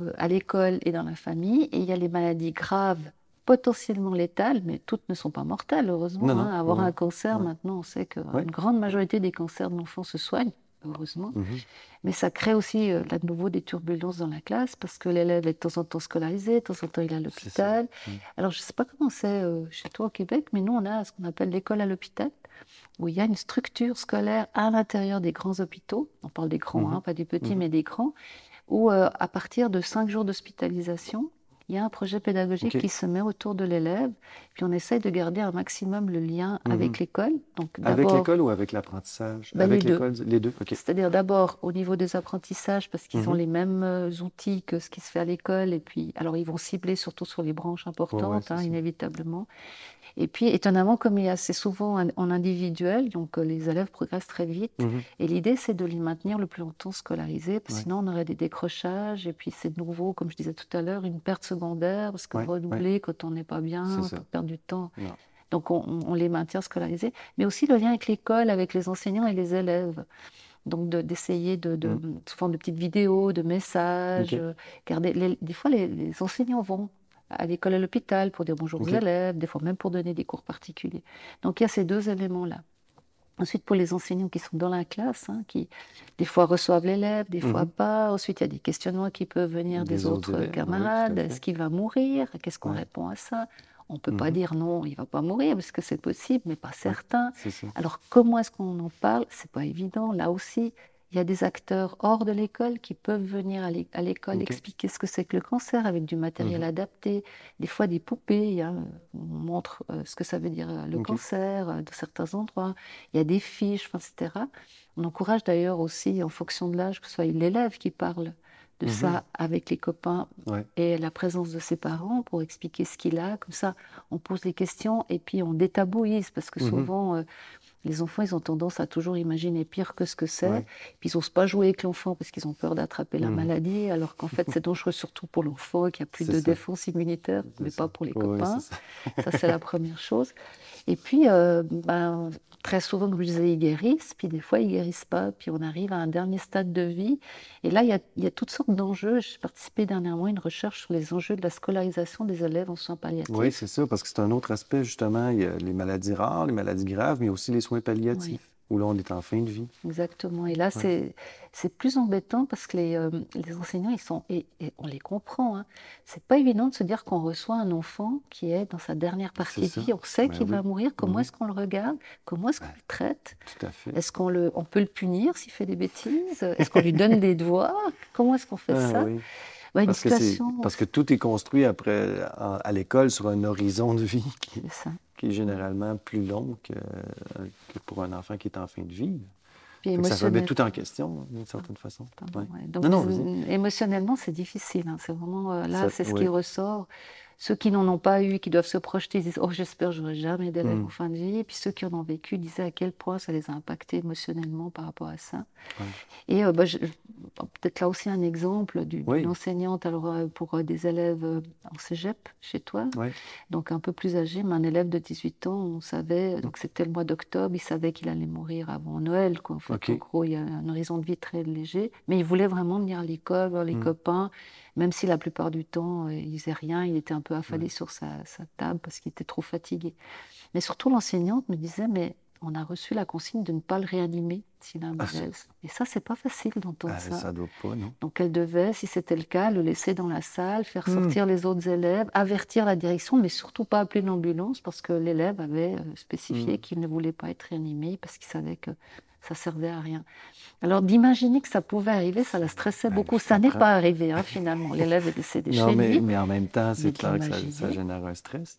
euh, à l'école et dans la famille. Et il y a les maladies graves potentiellement létales, mais toutes ne sont pas mortelles, heureusement. Hein. Avoir un cancer, maintenant, on sait qu'une grande majorité des cancers de l'enfant se soignent, heureusement. Mhm. Mais ça crée aussi, euh, là de nouveau, des turbulences dans la classe, parce que l'élève est de temps en temps scolarisé, de temps en temps il est à l'hôpital. Mhm. Alors, je ne sais pas comment c'est euh, chez toi au Québec, mais nous, on a ce qu'on appelle l'école à l'hôpital, où il y a une structure scolaire à l'intérieur des grands hôpitaux. On parle des grands, mhm. hein, pas des petits, mais des grands, où euh, à partir de cinq jours d'hospitalisation, il y a un projet pédagogique qui se met autour de l'élève, puis on essaye de garder un maximum le lien mhm. avec l'école. Donc, avec l'école ou avec l'apprentissage? Ben, Avec l'école, les deux. C'est-à-dire d'abord au niveau des apprentissages, parce qu'ils ont mhm. les mêmes euh, outils que ce qui se fait à l'école, et puis alors ils vont cibler surtout sur les branches importantes, hein, inévitablement. Et puis, étonnamment, comme il y a assez souvent en individuel, donc euh, les élèves progressent très vite. Mhm. Et l'idée, c'est de les maintenir le plus longtemps scolarisés, parce que sinon on aurait des décrochages. Et puis, c'est de nouveau, comme je disais tout à l'heure, une perte secondaire, parce que redoubler quand on n'est pas bien, on perd du temps. Donc, on, les maintient scolarisés. Mais aussi le lien avec l'école, avec les enseignants et les élèves. Donc, d'essayer de, de, mmh. souvent de petites vidéos, de messages. Euh, garder, des fois, les, les enseignants vont à l'école à l'hôpital pour dire bonjour aux élèves, des fois même pour donner des cours particuliers. Donc il y a ces deux éléments-là. Ensuite, pour les enseignants qui sont dans la classe, hein, qui des fois reçoivent l'élève, des fois mhm. pas. Ensuite, il y a des questionnements qui peuvent venir des, autres, camarades. Est-ce qu'il va mourir? Qu'est-ce qu'on répond à ça? On ne peut pas mhm. dire non, il ne va pas mourir, parce que c'est possible, mais pas certain. Alors, comment est-ce qu'on en parle? C'est pas évident. Là aussi, il y a des acteurs hors de l'école qui peuvent venir à l'école expliquer ce que c'est que le cancer avec du matériel mhm. adapté, des fois des poupées, on montre euh, ce que ça veut dire euh, le cancer euh, de certains endroits, il y a des fiches, etc. On encourage d'ailleurs aussi, en fonction de l'âge, que ce soit l'élève qui parle de ça mhm. avec les copains et la présence de ses parents pour expliquer ce qu'il a. Comme ça, on pose des questions et puis on détabouise parce que mhm. souvent, les enfants, ils ont tendance à toujours imaginer pire que ce que c'est. Puis ils n'osent pas jouer avec l'enfant parce qu'ils ont peur d'attraper la mmh. maladie, alors qu'en fait, c'est dangereux surtout pour l'enfant qui a plus de défense immunitaire, mais pas pour les copains. ça, c'est la première chose. Et puis, euh, ben, très souvent, comme je disais, ils guérissent, puis des fois, ils guérissent pas, puis on arrive à un dernier stade de vie. Et là, il y a, y a, toutes sortes d'enjeux. J'ai participé dernièrement à une recherche sur les enjeux de la scolarisation des élèves en soins palliatifs. Oui, c'est ça, parce que c'est un autre aspect, justement. Il y a les maladies rares, les maladies graves, mais aussi les soins palliatifs. où là, on est en fin de vie. Exactement. Et là, c'est c'est plus embêtant parce que les, euh, les enseignants, ils sont, et, on les comprend, hein. c'est pas évident de se dire qu'on reçoit un enfant qui est dans sa dernière partie de vie, on sait ben qu'il va mourir, comment est-ce qu'on le regarde, comment est-ce qu'on le traite, est-ce qu'on le, on peut le punir s'il fait des bêtises, est-ce qu'on lui donne des devoirs, comment est-ce qu'on fait ah ça? bah, parce, que parce, que tout est construit après à, l'école sur un horizon de vie qui, qui est généralement plus long que, que, pour un enfant qui est en fin de vie. Ça remet tout en question, d'une certaine façon. Donc, non, émotionnellement, c'est difficile. Hein. C'est vraiment euh, là, c'est ce qui ressort. Ceux qui n'en ont pas eu, qui doivent se projeter, disent Oh, j'espère que j'aurai jamais d'élèves mm. en fin de vie. Et puis ceux qui en ont vécu disaient à quel point ça les a impactés émotionnellement par rapport à ça. Et euh, bah, peut-être là aussi un exemple d'une enseignante alors, euh, pour euh, des élèves en cégep chez toi, donc un peu plus âgé, mais un élève de 18 ans, on savait, donc c'était le mois d'octobre, il savait qu'il allait mourir avant Noël. Quoi. En, en gros, il y a un horizon de vie très léger, mais il voulait vraiment venir à l'école, voir les mm. copains même si la plupart du temps, euh, il faisait rien, il était un peu affalé sur sa, table parce qu'il était trop fatigué. Mais surtout, l'enseignante me disait, mais on a reçu la consigne de ne pas le réanimer s'il a un ah, malaise. et ça, c'est pas facile d'entendre ah, ça. Ça doit pas, non. Donc, elle devait, si c'était le cas, le laisser dans la salle, faire hmm. sortir les autres élèves, avertir la direction, mais surtout pas appeler l'ambulance parce que l'élève avait euh, spécifié hmm. qu'il ne voulait pas être réanimé parce qu'il savait que ça servait à rien. Alors d'imaginer que ça pouvait arriver, ça la stressait ben, beaucoup. Ça n'est pas arrivé hein, finalement. L'élève est décédé chez mais, lui. Mais en même temps, c'est clair que ça, génère un stress.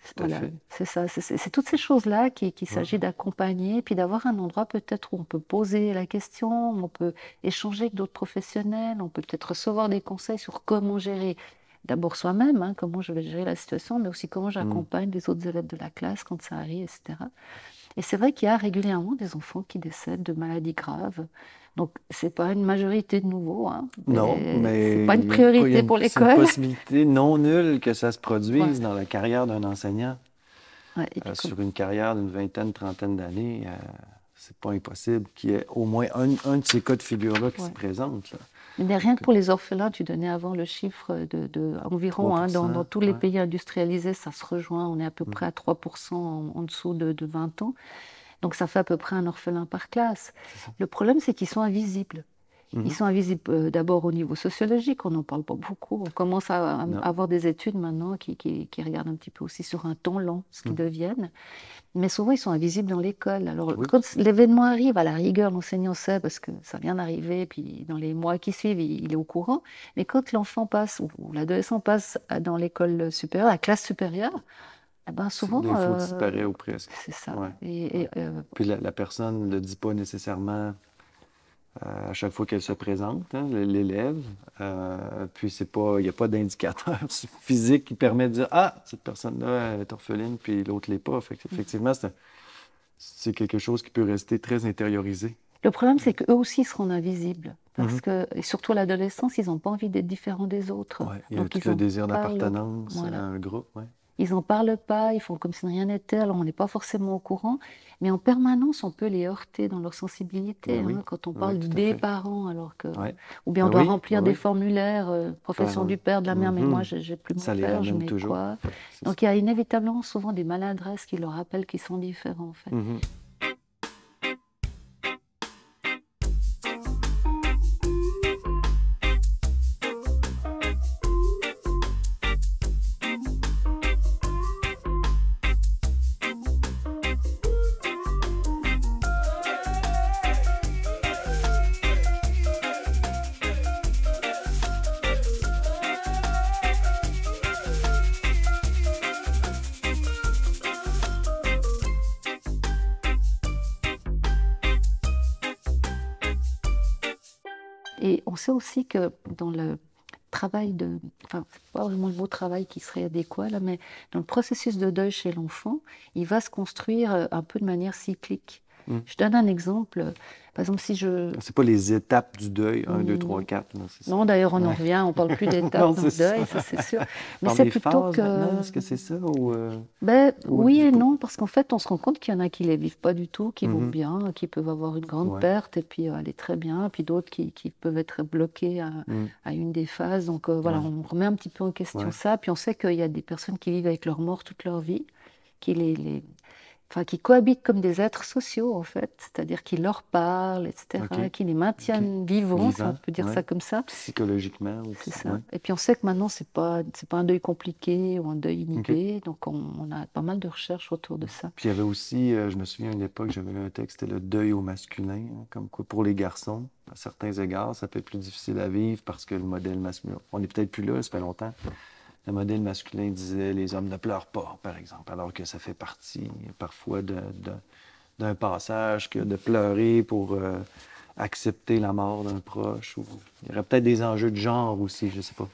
C'est ça. C'est toutes ces choses-là qu'il qui s'agit d'accompagner, puis d'avoir un endroit peut-être où on peut poser la question, on peut échanger avec d'autres professionnels, on peut peut-être recevoir des conseils sur comment gérer d'abord soi-même, hein, comment je vais gérer la situation, mais aussi comment j'accompagne les autres élèves de la classe quand ça arrive, etc. Et c'est vrai qu'il y a régulièrement des enfants qui décèdent de maladies graves. Donc, ce n'est pas une majorité de nouveau. Hein, non, mais. C'est pas une priorité pour l'école. C'est une possibilité non nulle que ça se produise dans la carrière d'un enseignant. Euh, sur une carrière d'une vingtaine, trentaine d'années, ce euh, c'est pas impossible qu'il y ait au moins un, un de ces cas de figure-là qui se présente. Là. Mais rien que pour les orphelins, tu donnais avant le chiffre de, environ, hein, dans, tous les pays industrialisés, ça se rejoint, on est à peu mm. près à 3% en, dessous de, 20 ans. Donc ça fait à peu près un orphelin par classe. Le problème, c'est qu'ils sont invisibles. Ils mhm. sont invisibles euh, d'abord au niveau sociologique, on n'en parle pas beaucoup. On commence à, avoir des études maintenant qui, qui, regardent un petit peu aussi sur un temps lent ce qu'ils mhm. deviennent. Mais souvent, ils sont invisibles dans l'école. Alors, quand l'événement arrive, à la rigueur, l'enseignant sait parce que ça vient d'arriver, puis dans les mois qui suivent, il, est au courant. Mais quand l'enfant passe, ou, l'adolescent passe dans l'école supérieure, la classe supérieure, eh ben souvent. L'info euh, disparaît ou presque. C'est ça. Et, euh, puis la, la, personne ne le dit pas nécessairement euh, à chaque fois qu'elle se présente, hein, l'élève. Euh, puis c'est pas, il n'y a pas d'indicateur physique qui permet de dire ah cette personne-là est orpheline puis l'autre l'est pas. effectivement, c'est quelque chose qui peut rester très intériorisé. Le problème, c'est qu'eux aussi seront invisibles. Parce mhm. que, surtout à l'adolescence, ils n'ont pas envie d'être différents des autres. il y a Donc, tout le désir d'appartenance à un groupe. Ouais. Ils n'en parlent pas, ils font comme si rien n'était, alors on n'est pas forcément au courant, mais en permanence, on peut les heurter dans leur sensibilité. Hein, quand on parle des parents, alors que. Ou bien on doit remplir des formulaires, euh, profession du père, de la mère, mais moi, mhm. j'ai plus mon Ça père, je mets toujours. quoi. Donc il y a inévitablement souvent des maladresses qui leur rappellent qu'ils sont différents, en fait. Mhm. Et sait aussi que dans le travail de, enfin, pas vraiment le mot travail qui serait adéquat là, mais dans le processus de deuil chez l'enfant, il va se construire euh, un peu de manière cyclique. Mm. Je donne un exemple. Par exemple, si je. C'est pas les étapes du deuil, 1, 2, 3, 4. Non, d'ailleurs, on en revient, on parle plus d'étapes le deuil, ça c'est sûr. Mais c'est plutôt que. Est-ce que c'est ça ou euh, ben, Oui et non, parce qu'en fait, on se rend compte qu'il y en a qui ne les vivent pas du tout, qui vont mm-hmm. bien, qui peuvent avoir une grande perte et puis euh, aller très bien, puis d'autres qui, qui, peuvent être bloqués à, mm. à, une des phases. Donc euh, voilà, on remet un petit peu en question ça, puis on sait qu'il y a des personnes qui vivent avec leur mort toute leur vie, qui les, les enfin, qui cohabitent comme des êtres sociaux, en fait, c'est-à-dire qu'ils leur parlent, etc., Ok. qui les maintiennent vivants, si on peut dire ouais. ça comme ça. Psychologiquement aussi. C'est ça. ouais. Et puis on sait que maintenant, c'est pas, c'est pas un deuil compliqué ou un deuil inhibé, donc on, on a pas mal de recherches autour de ça. Puis il y avait aussi, euh, je me souviens à une époque, j'avais lu un texte, c'était le deuil au masculin, hein, comme quoi pour les garçons, à certains égards, ça peut être plus difficile à vivre parce que le modèle masculin, on n'est peut-être plus là, ça fait longtemps. Le modèle masculin disait les hommes ne pleurent pas, par exemple, alors que ça fait partie parfois d'un passage que de pleurer pour euh, accepter la mort d'un proche. Ou... Il y aurait peut-être des enjeux de genre aussi, je sais pas.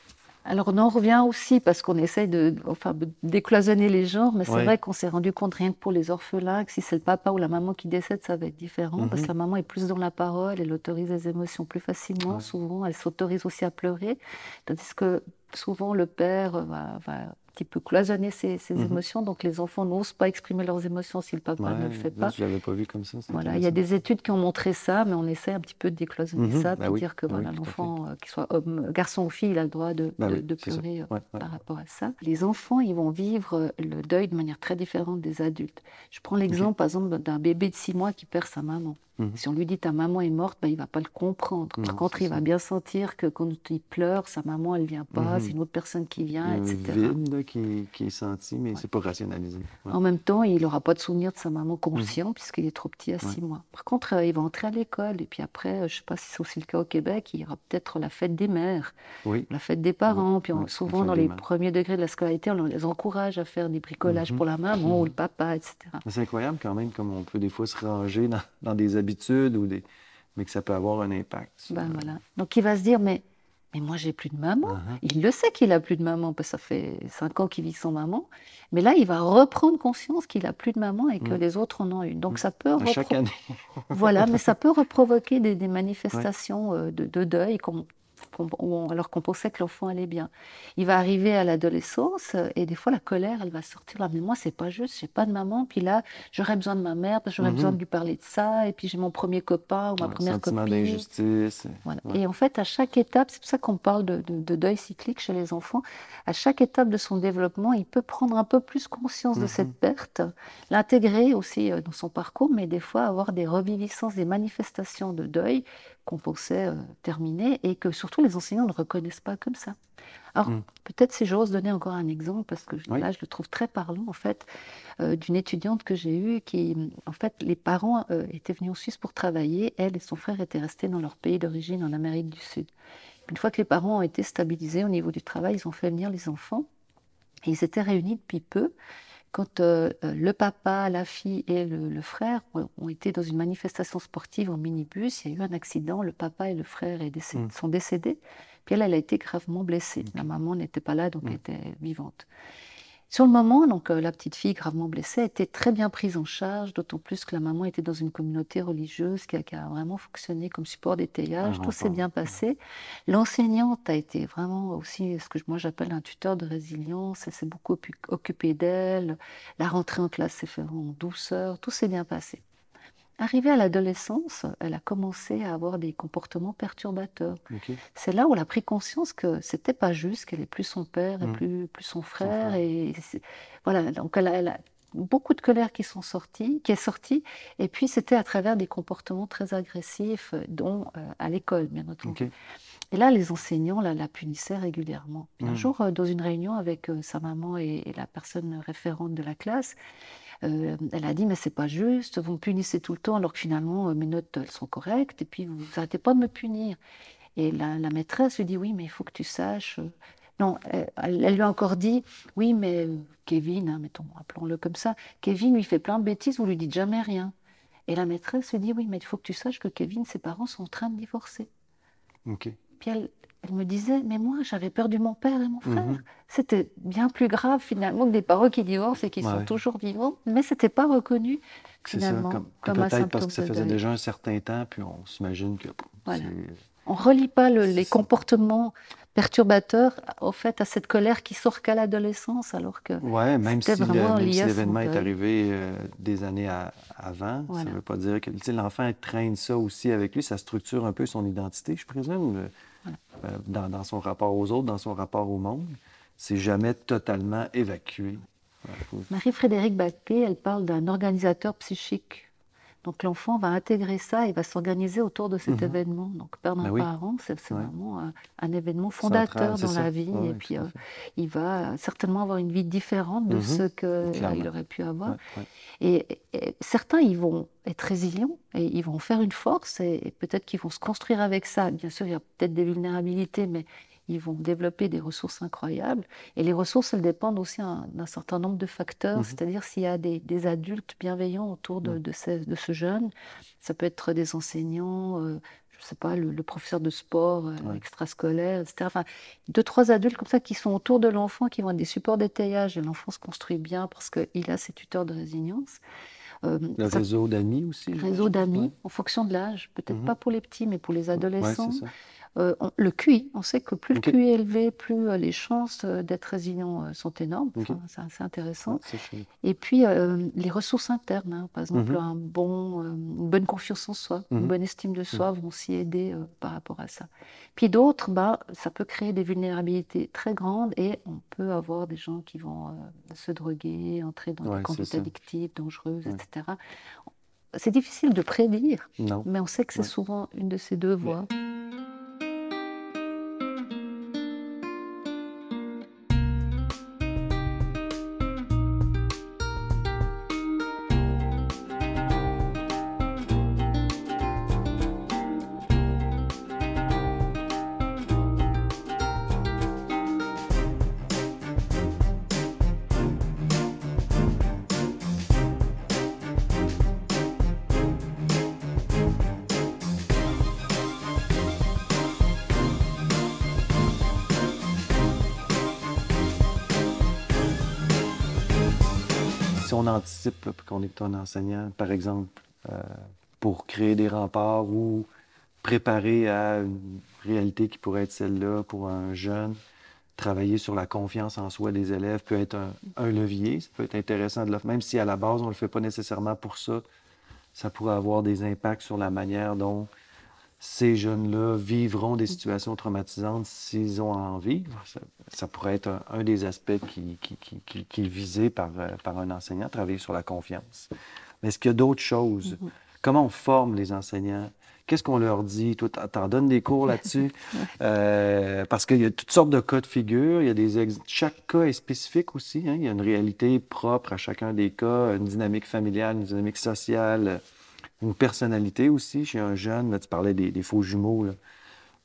Alors on en revient aussi parce qu'on essaye de, enfin, de décloisonner les genres, mais c'est Ouais. vrai qu'on s'est rendu compte rien que pour les orphelins que si c'est le papa ou la maman qui décède, ça va être différent parce Mhm. que la maman est plus dans la parole, elle autorise les émotions plus facilement, Ouais. souvent elle s'autorise aussi à pleurer, tandis que souvent le père va, va un petit peu cloisonner ses, ses Mhm. émotions, donc les enfants n'osent pas exprimer leurs émotions si le papa ne le fait là, pas. je l'avais pas vu comme ça. Voilà, il y a des études qui ont montré ça, mais on essaie un petit peu de décloisonner Mhm, ça, bah oui, dire que bah voilà, l'enfant, euh, qu'il soit homme, garçon ou fille, il a le droit de, Bah de- oui, de c'est ça. pleurer euh, Ouais, ouais. par rapport à ça. Les enfants, ils vont vivre euh, le deuil de manière très différente des adultes. Je prends l'exemple, par exemple, d'un bébé de six mois qui perd sa maman. Mhm. Si on lui dit ta maman est morte, ben, il va pas le comprendre. Par Non, contre, il va bien sentir que quand il pleure, sa maman, elle vient pas, Mhm. c'est une autre personne qui Il y vient, a un etc. vide là, qui, qui est senti, mais c'est pas rationalisé. Ouais. En même temps, il n'aura pas de souvenir de sa maman conscient puisqu'il est trop petit à Mhm. Ouais. six mois. Par contre, euh, il va entrer à l'école et puis après, euh, je ne sais pas si c'est aussi le cas au Québec, il y aura peut-être la fête des mères, Oui, la fête des parents. Puis on- ouais, souvent, dans les mères. premiers degrés de la scolarité, on les encourage à faire des bricolages Mhm. pour la maman ou le papa, etc. C'est incroyable quand même comme on peut des fois se ranger dans, dans des habitudes ou des... mais que ça peut avoir un impact. Ben voilà. Donc il va se dire, mais, mais moi, j'ai plus de maman. Uh-huh. Il le sait qu'il a plus de maman parce que ça fait cinq ans qu'il vit sans maman. Mais là, il va reprendre conscience qu'il a plus de maman et que Mm. les autres en ont une. Donc ça peut À chaque repro- année. Voilà, mais ça peut reprovoquer des, des manifestations euh, de, de deuil, qu'on- où on- alors qu'on pensait que l'enfant allait bien. Il va arriver à l'adolescence euh, et des fois la colère, elle va sortir là. Mais moi, c'est pas juste, j'ai pas de maman. Puis là, j'aurais besoin de ma mère parce que j'aurais Mhm. besoin de lui parler de ça. Et puis j'ai mon premier copain ou ma Ouais, première sentiment copine. d'injustice. Voilà. Ouais. Et en fait, à chaque étape, c'est pour ça qu'on parle de, de- de deuil cyclique chez les enfants, à chaque étape de son développement, il peut prendre un peu plus conscience de Mhm. cette perte, l'intégrer aussi euh, dans son parcours, mais des fois avoir des reviviscences, des manifestations de deuil qu'on pensait euh, terminer et que surtout les enseignants ne reconnaissent pas comme ça. Alors, Mm. peut-être si j'ose donner encore un exemple, parce que Oui. là, je le trouve très parlant, en fait, euh, d'une étudiante que j'ai eue qui, en fait, les parents euh, étaient venus en Suisse pour travailler, elle et son frère étaient restés dans leur pays d'origine en Amérique du Sud. Une fois que les parents ont été stabilisés au niveau du travail, ils ont fait venir les enfants et ils étaient réunis depuis peu. Quand euh, euh, le papa, la fille et le, le frère ont, été dans une manifestation sportive en minibus, il y a eu un accident, le papa et le frère est Mm. sont décédés, puis elle, elle a été gravement blessée. La maman n'était pas là, donc elle Mm. était vivante. Sur le moment, donc, euh, la petite fille gravement blessée a été très bien prise en charge, d'autant plus que la maman était dans une communauté religieuse qui a, qui a vraiment fonctionné comme support d'étayage. Ah, Tout s'est bien passé. L'enseignante a été vraiment aussi ce que moi j'appelle un tuteur de résilience. Elle s'est beaucoup occu- occupée d'elle. La rentrée en classe s'est faite en douceur. Tout s'est bien passé. Arrivée à l'adolescence, elle a commencé à avoir des comportements perturbateurs. C'est là où elle a pris conscience que c'était pas juste, qu'elle est plus son père et Mm. plus, plus son frère. frère. Et voilà, donc elle a, elle a beaucoup de colère qui sont sorties, qui est sortie. Et puis c'était à travers des comportements très agressifs, euh, dont euh, à l'école, bien entendu. Et là, les enseignants la, la punissaient régulièrement. Puis un Mm. jour, euh, dans une réunion avec euh, sa maman et, et la personne référente de la classe, euh, elle a dit, mais c'est pas juste, vous me punissez tout le temps alors que finalement euh, mes notes elles sont correctes et puis vous n'arrêtez pas de me punir. Et la, la maîtresse lui dit, oui, mais il faut que tu saches. euh, Non, elle, lui a encore dit, oui, mais Kevin, hein, mettons, appelons-le comme ça, Kevin lui fait plein de bêtises, vous lui dites jamais rien. Et la maîtresse lui dit, oui, mais il faut que tu saches que Kevin, ses parents sont en train de divorcer. Puis elle, elle me disait, mais moi, j'avais perdu mon père et mon frère. Mhm. C'était bien plus grave finalement que des parents qui divorcent et qui sont Ouais. toujours vivants, mais c'était pas reconnu C'est ça, finalement comme, comme peut-être parce que ça faisait déjà un certain temps, puis on s'imagine que Voilà. On relie pas le- les ça. comportements perturbateurs au fait à cette colère qui sort qu'à l'adolescence, alors que Ouais, même si lié si l'événement est arrivé euh, des années à- avant, ça ne veut pas dire que l'enfant traîne ça aussi avec lui, ça structure un peu son identité, je présume, euh, dans, son rapport aux autres, dans son rapport au monde. C'est jamais totalement évacué Marie-Frédérique Baquet, elle parle d'un organisateur psychique. Donc l'enfant va intégrer ça et va s'organiser autour de cet Mhm. événement. Donc perdre Ben un oui. parent, c'est Ouais. vraiment un, un événement fondateur dans ça. la vie. Ouais, et puis euh, il va certainement avoir une vie différente de Mhm. ce qu'il aurait pu avoir. Ouais, ouais. Et, et certains, ils vont être résilients et ils vont faire une force et, et peut-être qu'ils vont se construire avec ça. Bien sûr, il y a peut-être des vulnérabilités, mais ils vont développer des ressources incroyables. Et les ressources, elles dépendent aussi un- d'un certain nombre de facteurs, Mhm. c'est-à-dire s'il y a des, des adultes bienveillants autour de, Ouais. de, ce, de ce jeune. Ça peut être des enseignants, euh, je sais pas, le, le professeur de sport euh, Ouais. extrascolaire, etc. Enfin, deux, trois adultes comme ça qui sont autour de l'enfant, qui vont être des supports d'étayage. Et l'enfant se construit bien parce qu'il a ses tuteurs de résilience. Euh, Le ça- réseau d'amis aussi. réseau d'amis Ouais. en fonction de l'âge, peut-être Mhm. pas pour les petits, mais pour les Ouais, adolescents. ça. Euh, on- le QI, on sait que plus le QI est élevé, plus euh, les chances euh, d'être résilient sont énormes. Ok. Enfin, c'est assez intéressant. Ouais. Et puis les ressources internes, hein, par exemple Mhm. un bon, une bonne confiance en soi, une Mhm. bonne estime de soi vont s'y aider par rapport à ça. Puis d'autres, bah, ça peut créer des vulnérabilités très grandes et on peut avoir des gens qui vont se droguer, entrer dans Ouais, des conduites addictives, dangereuses, Ouais. etc. C'est difficile de prédire, Non. mais on sait que c'est Ouais. souvent une de ces deux voies. Anticipe qu'on est un enseignant, par exemple, euh, pour créer des remparts ou préparer à une réalité qui pourrait être celle-là pour un jeune, travailler sur la confiance en soi des élèves peut être un, un levier. Ça peut être intéressant de le Même si à la base, on ne le fait pas nécessairement pour ça, ça pourrait avoir des impacts sur la manière dont ces jeunes-là vivront des situations traumatisantes s'ils ont à en vivre. Ça, ça pourrait être un, un des aspects qui, qui, qui, qui- qui est visé par, euh, par un enseignant, travailler sur la confiance. Mais est-ce qu'il y a d'autres choses? Comment on forme les enseignants? Qu'est-ce qu'on leur dit? Toi, t'en- t'en donnes des cours là-dessus? Euh, parce qu'il y a toutes sortes de cas de figure. Il y a des ex- Chaque cas est spécifique aussi. hein. Il y a une réalité propre à chacun des cas, une dynamique familiale, une dynamique sociale, une personnalité aussi. Chez un jeune, tu parlais des, faux jumeaux.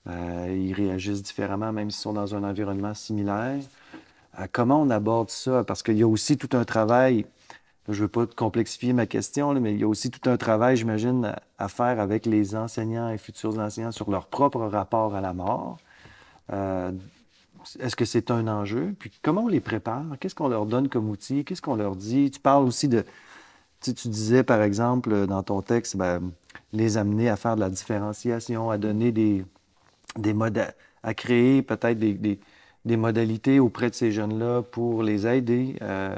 Euh, ils réagissent différemment, même s'ils sont dans un environnement similaire. Euh, comment on aborde ça? Parce qu'il y a aussi tout un travail, je ne veux pas complexifier ma question, mais il y a aussi tout un travail, j'imagine, à, à faire avec les enseignants et futurs enseignants sur leur propre rapport à la mort. Euh, Est-ce que c'est un enjeu? Puis comment on les prépare? Qu'est-ce qu'on leur donne comme outil? Qu'est-ce qu'on leur dit? Tu parles aussi de... Tu, sais, tu disais, par exemple, dans ton texte, ben, les amener à faire de la différenciation, à donner des, des modes, à créer peut-être des, des- modalités auprès de ces jeunes-là pour les aider. euh,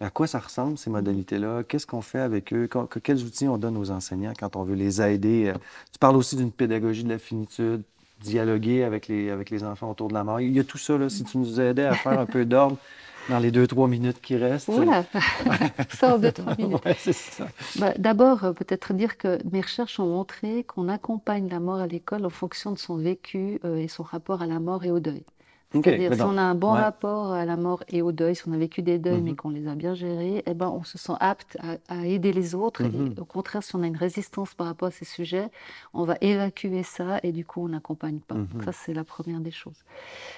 à quoi ça ressemble, ces modalités-là? Qu'est-ce qu'on fait avec eux? Qu- que- quels outils on donne aux enseignants quand on veut les aider? Euh, Tu parles aussi d'une pédagogie de la finitude, dialoguer avec les, avec les enfants autour de la mort. Il y a tout ça, là, si tu nous aidais à faire un peu d'ordre dans les deux, trois minutes qui restent. Voilà, ça en deux, trois minutes. Ouais, c'est ça. Bah, D'abord, euh, peut-être dire que mes recherches ont montré qu'on accompagne la mort à l'école en fonction de son vécu euh, et son rapport à la mort et au deuil. C'est-à-dire, si on a un bon ouais. rapport à la mort et au deuil, si on a vécu des deuils, mais Mhm. qu'on les a bien gérés, eh ben, on se sent apte à, à aider les autres. Mhm. Et au contraire, si on a une résistance par rapport à ces sujets, on va évacuer ça et du coup, on n'accompagne pas. Mhm. ça, c'est la première des choses.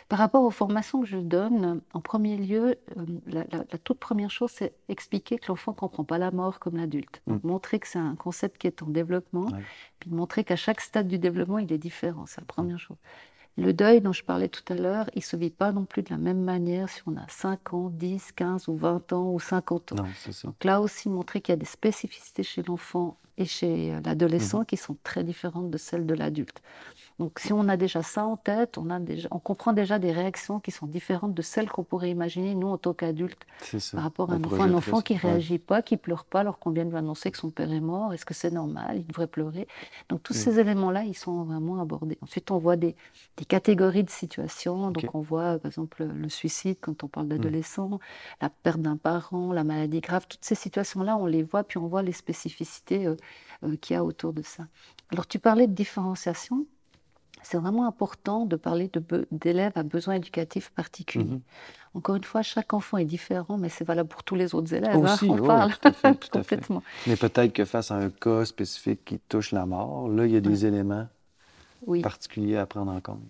Par rapport aux formations que je donne, en premier lieu, euh, la, la- la toute première chose, c'est expliquer que l'enfant ne comprend pas la mort comme l'adulte. Donc, montrer que c'est un concept qui est en développement, Ouais. puis montrer qu'à chaque stade du développement, il est différent. C'est la première chose. Le deuil dont je parlais tout à l'heure, il ne se vit pas non plus de la même manière si on a 5 ans, 10, 15 ou 20 ans ou 50 ans. Non, ça. Donc là aussi, montrer qu'il y a des spécificités chez l'enfant et chez l'adolescent qui sont très différentes de celles de l'adulte. Donc si on a déjà ça en tête, on, a déjà, on comprend déjà des réactions qui sont différentes de celles qu'on pourrait imaginer, nous, en tant qu'adultes, par rapport à un enfant. Un enfant qui ne réagit pas, qui ne pleure pas alors qu'on vient de lui annoncer que son père est mort, est-ce que c'est normal Il devrait pleurer. Donc tous ces éléments-là, ils sont vraiment abordés. Ensuite, on voit des, des catégories de situations. Donc on voit, par exemple, le suicide quand on parle mm. d'adolescents, la perte d'un parent, la maladie grave. Toutes ces situations-là, on les voit, puis on voit les spécificités euh, euh, qu'il y a autour de ça. Alors tu parlais de différenciation c'est vraiment important de parler d'élèves à besoins éducatifs particuliers. Mhm. Encore une fois, chaque enfant est différent, mais c'est valable pour tous les autres élèves. Hein, Aussi, on parle complètement. Mais peut-être que face à un cas spécifique qui touche la mort, là, il y a des éléments particuliers à prendre en compte.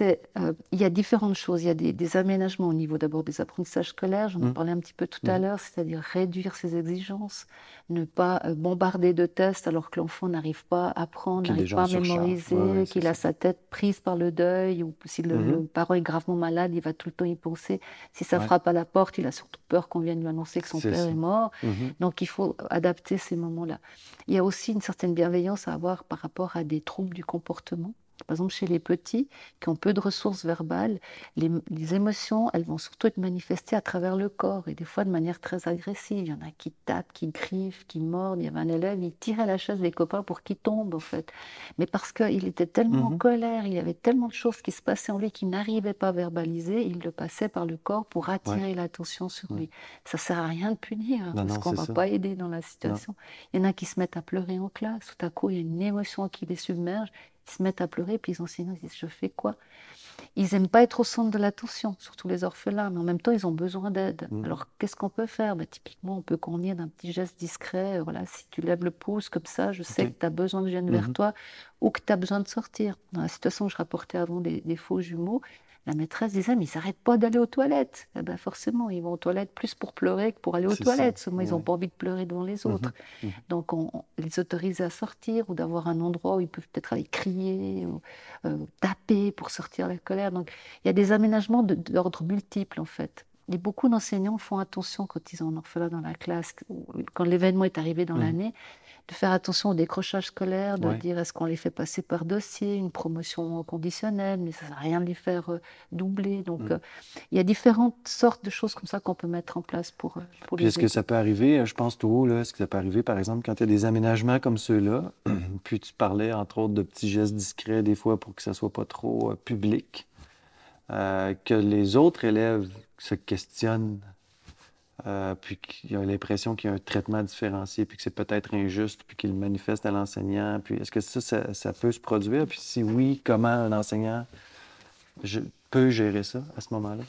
Euh, il y a différentes choses. Il y a des, aménagements au niveau d'abord des apprentissages scolaires, j'en ai mmh. parlé un petit peu tout à mmh. l'heure, c'est-à-dire réduire ses exigences, ne pas euh, bombarder de tests alors que l'enfant n'arrive pas à apprendre, n'arrive pas à mémoriser, qu'il a sa tête prise par le deuil, ou si le, mmh. parent est gravement malade, il va tout le temps y penser. Si ça frappe à la porte, il a surtout peur qu'on vienne lui annoncer que son père est mort. Donc il faut adapter ces moments-là. Il y a aussi une certaine bienveillance à avoir par rapport à des troubles du comportement. Par exemple, chez les petits qui ont peu de ressources verbales, les, émotions, elles vont surtout être manifestées à travers le corps et des fois de manière très agressive. Il y en a qui tapent, qui griffent, qui mordent. Il y avait un élève, il tirait la chaise des copains pour qu'il tombe, en fait. Mais parce qu'il était tellement en mhm. colère, il y avait tellement de choses qui se passaient en lui qu'il n'arrivait pas à verbaliser, il le passait par le corps pour attirer l'attention sur lui. Ça sert à rien de punir, hein, parce qu'on ne va pas aider dans la situation. Il y en a qui se mettent à pleurer en classe. Tout à coup, il y a une émotion qui les submerge ils se mettent à pleurer, puis les enseignants disent Je fais quoi? Ils n'aiment pas être au centre de l'attention, surtout les orphelins, mais en même temps, ils ont besoin d'aide. Mm. Alors, qu'est-ce qu'on peut faire? Bah, Typiquement, on peut convenir d'un petit geste discret. Voilà, si tu lèves le pouce comme ça, je sais que tu as besoin que je vienne vers mm-hmm. toi ou que tu as besoin de sortir. Dans la situation que je rapportais avant des faux jumeaux, la maîtresse disait, mais ils n'arrêtent pas d'aller aux toilettes. Eh ben forcément, ils vont aux toilettes plus pour pleurer que pour aller aux toilettes. Seulement, ils n'ont pas envie de pleurer devant les mhm. autres. Mhm. Donc, on, les autorise à sortir ou d'avoir un endroit où ils peuvent peut-être aller crier ou euh, taper pour sortir la colère. Donc, il y a des aménagements d'ordre multiple, en fait. Et beaucoup d'enseignants font attention quand ils ont un orphelin dans la classe, quand l'événement est arrivé dans l'année, de faire attention au décrochage scolaire, de dire est-ce qu'on les fait passer par dossier, une promotion conditionnelle, mais ça ne sert à rien de les faire euh, doubler. Donc mm. euh, il y a différentes sortes de choses comme ça qu'on peut mettre en place pour, euh, pour Puis est-ce que ça peut arriver, je pense tout haut, là, est-ce que ça peut arriver par exemple quand il y a des aménagements comme ceux-là, puis tu parlais entre autres de petits gestes discrets des fois pour que ça soit pas trop public, que les autres élèves se questionnent euh, puis qu'il a l'impression qu'il y a un traitement différencié, puis que c'est peut-être injuste, puis qu'il manifeste à l'enseignant. Puis est-ce que ça, ça, peut se produire? Puis si oui, comment un enseignant peut gérer ça à ce moment-là?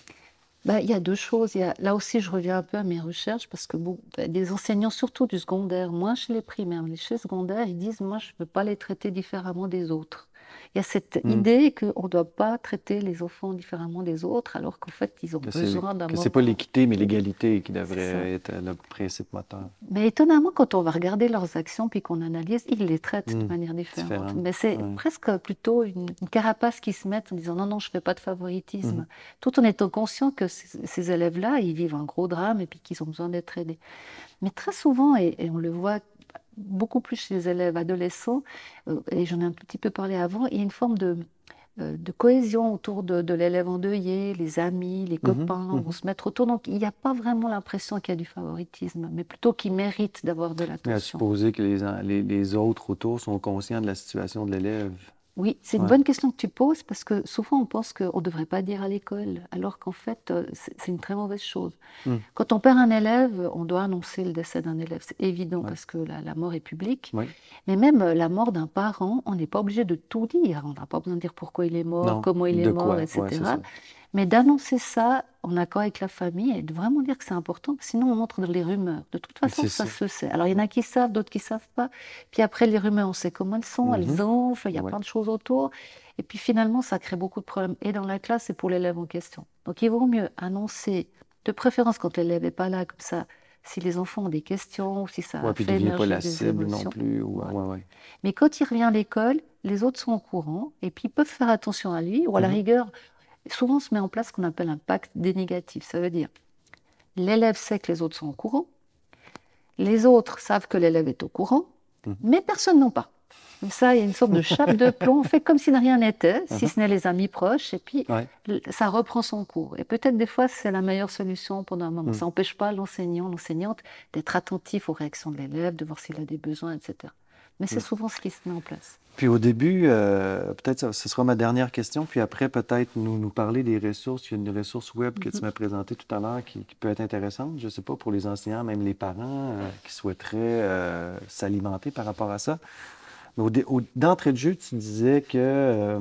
Ben, il y a deux choses. Il y a, là aussi, je reviens un peu à mes recherches parce que bon, ben, des enseignants, surtout du secondaire, moins chez les primaires, mais chez les secondaires, ils disent Moi, je ne peux pas les traiter différemment des autres. Il y a cette mm. idée qu'on ne doit pas traiter les enfants différemment des autres, alors qu'en fait, ils ont besoin d'un moment. Ce n'est pas l'équité, mais l'égalité qui devrait être le principe moteur. Mais étonnamment, quand on va regarder leurs actions puis qu'on analyse, ils les traitent de mm. manière différente. Mais c'est presque plutôt une, carapace qui se met en disant non, non, je ne fais pas de favoritisme. Mm. Tout en étant conscient que ces, élèves-là, ils vivent un gros drame et puis qu'ils ont besoin d'être aidés. Mais très souvent, et on le voit beaucoup plus chez les élèves adolescents, euh, et j'en ai un petit peu parlé avant, il y a une forme de, euh, de cohésion autour de, l'élève endeuillé, les amis, les mhm, copains vont mhm. se mettre autour. Donc il n'y a pas vraiment l'impression qu'il y a du favoritisme, mais plutôt qu'il mérite d'avoir de l'attention. À supposer que les, les, autres autour sont conscients de la situation de l'élève. Oui, c'est une bonne question que tu poses parce que souvent on pense qu'on ne devrait pas dire à l'école, alors qu'en fait euh, c'est une très mauvaise chose. Hmm. Quand on perd un élève, on doit annoncer le décès d'un élève, c'est évident parce que la, mort est publique. Mais même euh, la mort d'un parent, on n'est pas obligé de tout dire. On n'a pas besoin de dire pourquoi il est mort, comment il est mort, etc. Mais d'annoncer ça en accord avec la famille et de vraiment dire que c'est important, sinon on montre dans les rumeurs. De toute façon, ça, se sait. Alors il y en a qui savent, d'autres qui ne savent pas. Puis après, les rumeurs, on sait comment elles sont, elles mhm. enflent, il y a plein de choses autour. Et puis finalement, ça crée beaucoup de problèmes, et dans la classe et pour l'élève en question. Donc il vaut mieux annoncer, de préférence quand l'élève n'est pas là, comme ça, si les enfants ont des questions, ou si ça ouais, puis fait pas la cible non plus. Mais quand il revient à l'école, les autres sont au courant, et puis ils peuvent faire attention à lui, ou à la mhm. rigueur, souvent se met en place ce qu'on appelle un pacte des négatifs. Ça veut dire l'élève sait que les autres sont au courant, les autres savent que l'élève est au courant, Mhm. Mais personne n'en parle. Comme ça, il y a une sorte de chape de plomb. On fait comme si de rien n'était, si Mhm. ce n'est les amis proches. Et puis, Ouais. ça reprend son cours. Et peut-être des fois, c'est la meilleure solution pendant un moment. Mhm. Ça n'empêche pas l'enseignant, l'enseignante d'être attentif aux réactions de l'élève, de voir s'il a des besoins, etc. Mais c'est Mhm. souvent ce qui se met en place. Puis au début, euh, peut-être ce sera ma dernière question, puis après peut-être nous, nous parler des ressources. Il y a une ressource web que tu Mhm. m'as présentée tout à l'heure qui, qui peut être intéressante, je ne sais pas, pour les enseignants, même les parents euh, qui souhaiteraient euh, s'alimenter par rapport à ça. Mais d'entrée de jeu, tu disais que,